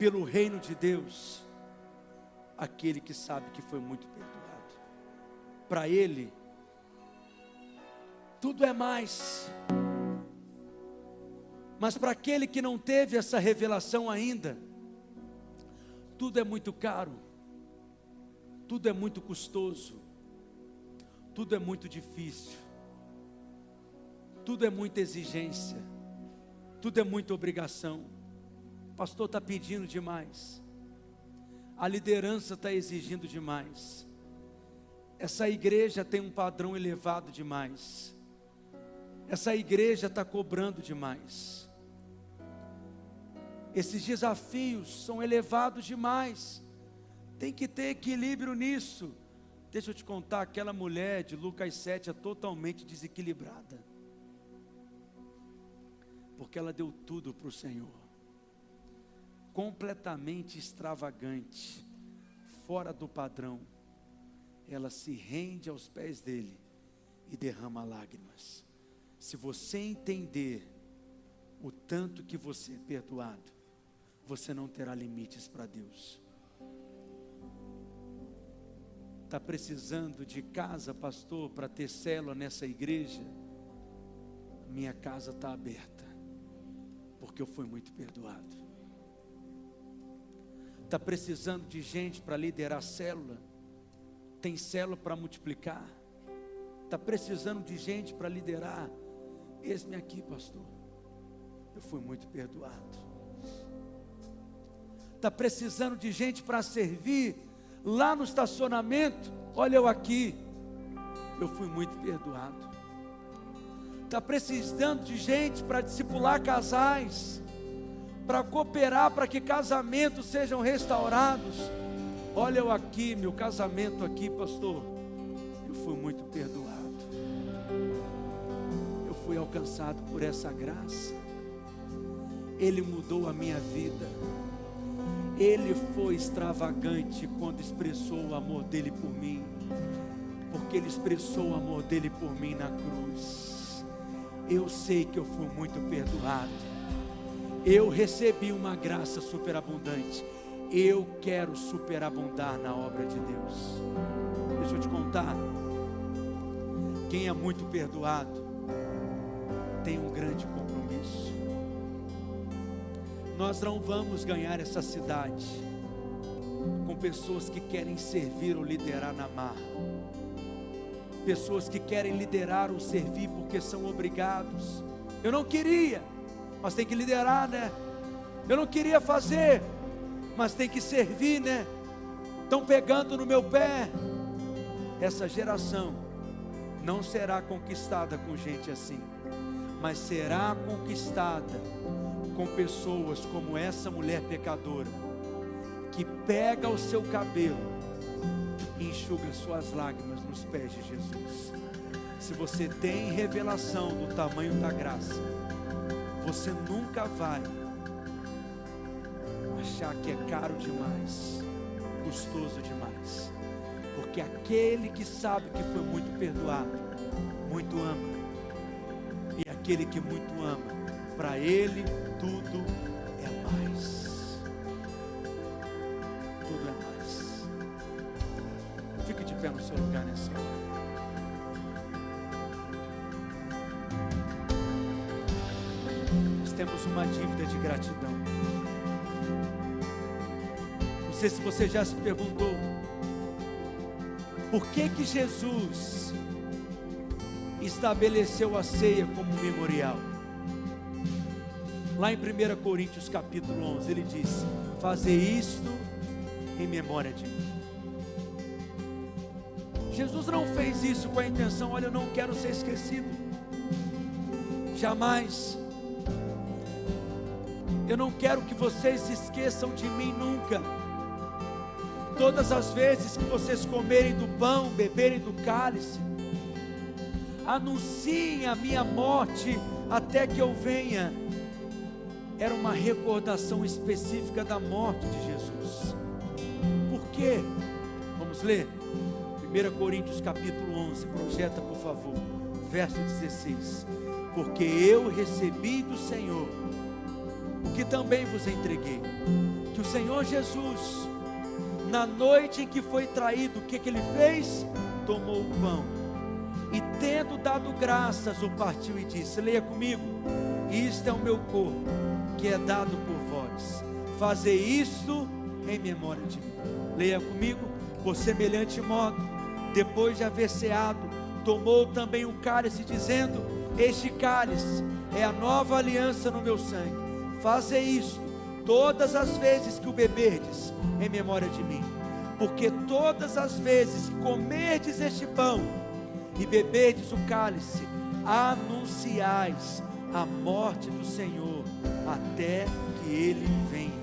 pelo reino de Deus, aquele que sabe que foi muito perdoado. Para ele, tudo é mais. Mas para aquele que não teve essa revelação ainda, tudo é muito caro, tudo é muito custoso, tudo é muito difícil, tudo é muita exigência, tudo é muita obrigação pastor está pedindo demais, a liderança está exigindo demais, essa igreja tem um padrão elevado demais, essa igreja está cobrando demais, esses desafios são elevados demais, tem que ter equilíbrio nisso. Deixa eu te contar, aquela mulher de Lucas 7 é totalmente desequilibrada, porque ela deu tudo para o Senhor. Completamente extravagante, fora do padrão, ela se rende aos pés dele e derrama lágrimas. Se você entender o tanto que você é perdoado, você não terá limites para Deus. Está precisando de casa, pastor, para ter célula nessa igreja? Minha casa está aberta, porque eu fui muito perdoado. Está precisando de gente para liderar célula? Tem célula para multiplicar? Está precisando de gente para liderar? Eis-me aqui, pastor. Eu fui muito perdoado. Está precisando de gente para servir lá no estacionamento? Olha eu aqui. Eu fui muito perdoado. Está precisando de gente para discipular casais, para cooperar para que casamentos sejam restaurados. Olha eu aqui, meu casamento aqui, pastor. Eu fui muito perdoado. Eu fui alcançado por essa graça. Ele mudou a minha vida. Ele foi extravagante quando expressou o amor dele por mim, porque ele expressou o amor dele por mim na cruz. Eu sei que eu fui muito perdoado. Eu recebi uma graça superabundante. Eu quero superabundar na obra de Deus. Deixa eu te contar. Quem é muito perdoado tem um grande compromisso. Nós não vamos ganhar essa cidade com pessoas que querem servir ou liderar na marra. Pessoas que querem liderar ou servir porque são obrigados. Eu não queria, mas tem que liderar, né? Eu não queria fazer, mas tem que servir, né? Estão pegando no meu pé. Essa geração não será conquistada com gente assim, mas será conquistada com pessoas como essa mulher pecadora, que pega o seu cabelo e enxuga suas lágrimas nos pés de Jesus. Se você tem revelação do tamanho da graça, você nunca vai achar que é caro demais, custoso demais, porque aquele que sabe que foi muito perdoado, muito ama, e aquele que muito ama, para ele tudo é mais. Tudo é mais. Fique de pé no seu lugar nessa hora. Uma dívida de gratidão. Não sei se você já se perguntou por que que Jesus estabeleceu a ceia como memorial. Lá em 1 Coríntios capítulo 11, ele diz: Fazer isto em memória de mim. Jesus não fez isso com a intenção, olha, eu não quero ser esquecido. Jamais. Eu não quero que vocês esqueçam de mim nunca. Todas as vezes que vocês comerem do pão, beberem do cálice, anunciem a minha morte até que eu venha era uma recordação específica da morte de Jesus. Por quê? Vamos ler? 1 Coríntios capítulo 11, projeta por favor, verso 16. Porque eu recebi do Senhor que também vos entreguei, que o Senhor Jesus, na noite em que foi traído, o que, que ele fez? Tomou o pão e, tendo dado graças, o partiu e disse: Leia comigo, isto é o meu corpo que é dado por vós. Fazer isto em memória de mim. Leia comigo, por semelhante modo, depois de haver ceado, tomou também o cálice, dizendo: Este cálice é a nova aliança no meu sangue. Fazer isto todas as vezes que o beberdes em memória de mim. Porque todas as vezes que comerdes este pão e beberdes o cálice, anunciais a morte do Senhor até que ele venha.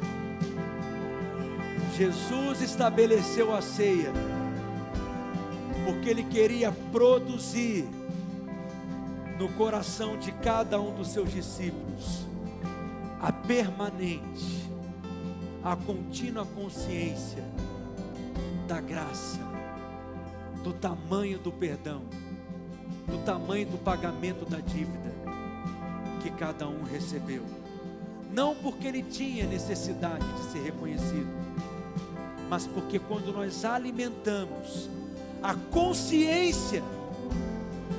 Jesus estabeleceu a ceia porque ele queria produzir no coração de cada um dos seus discípulos a permanente a contínua consciência da graça, do tamanho do perdão, do tamanho do pagamento da dívida que cada um recebeu. Não porque ele tinha necessidade de ser reconhecido, mas porque quando nós alimentamos a consciência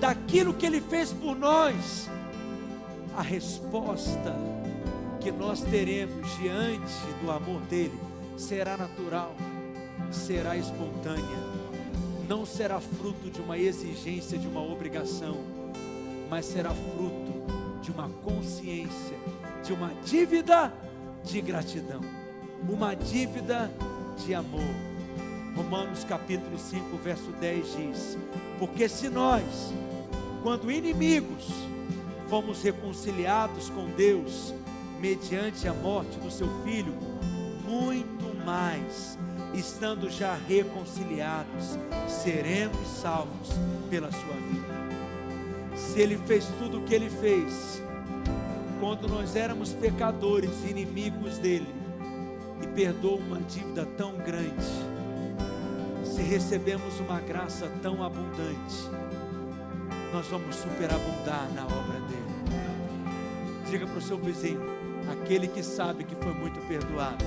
daquilo que ele fez por nós, a resposta que nós teremos diante do amor dele será natural, será espontânea, não será fruto de uma exigência, de uma obrigação, mas será fruto de uma consciência, de uma dívida de gratidão, uma dívida de amor. Romanos capítulo 5, verso 10 diz: Porque se nós, quando inimigos, fomos reconciliados com Deus mediante a morte do seu filho, muito mais, estando já reconciliados, seremos salvos pela sua vida. Se ele fez tudo o que ele fez, quando nós éramos pecadores, inimigos dele, e perdoou uma dívida tão grande, se recebemos uma graça tão abundante, nós vamos superabundar na obra dele. Diga para o seu vizinho, aquele que sabe que foi muito perdoado,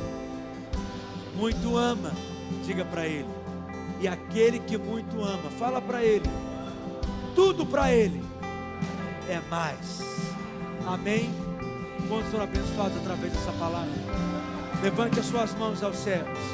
muito ama, diga para ele. E aquele que muito ama, fala para ele, tudo para ele é mais. Amém? Quantos foram abençoados através dessa palavra? Levante as suas mãos aos céus.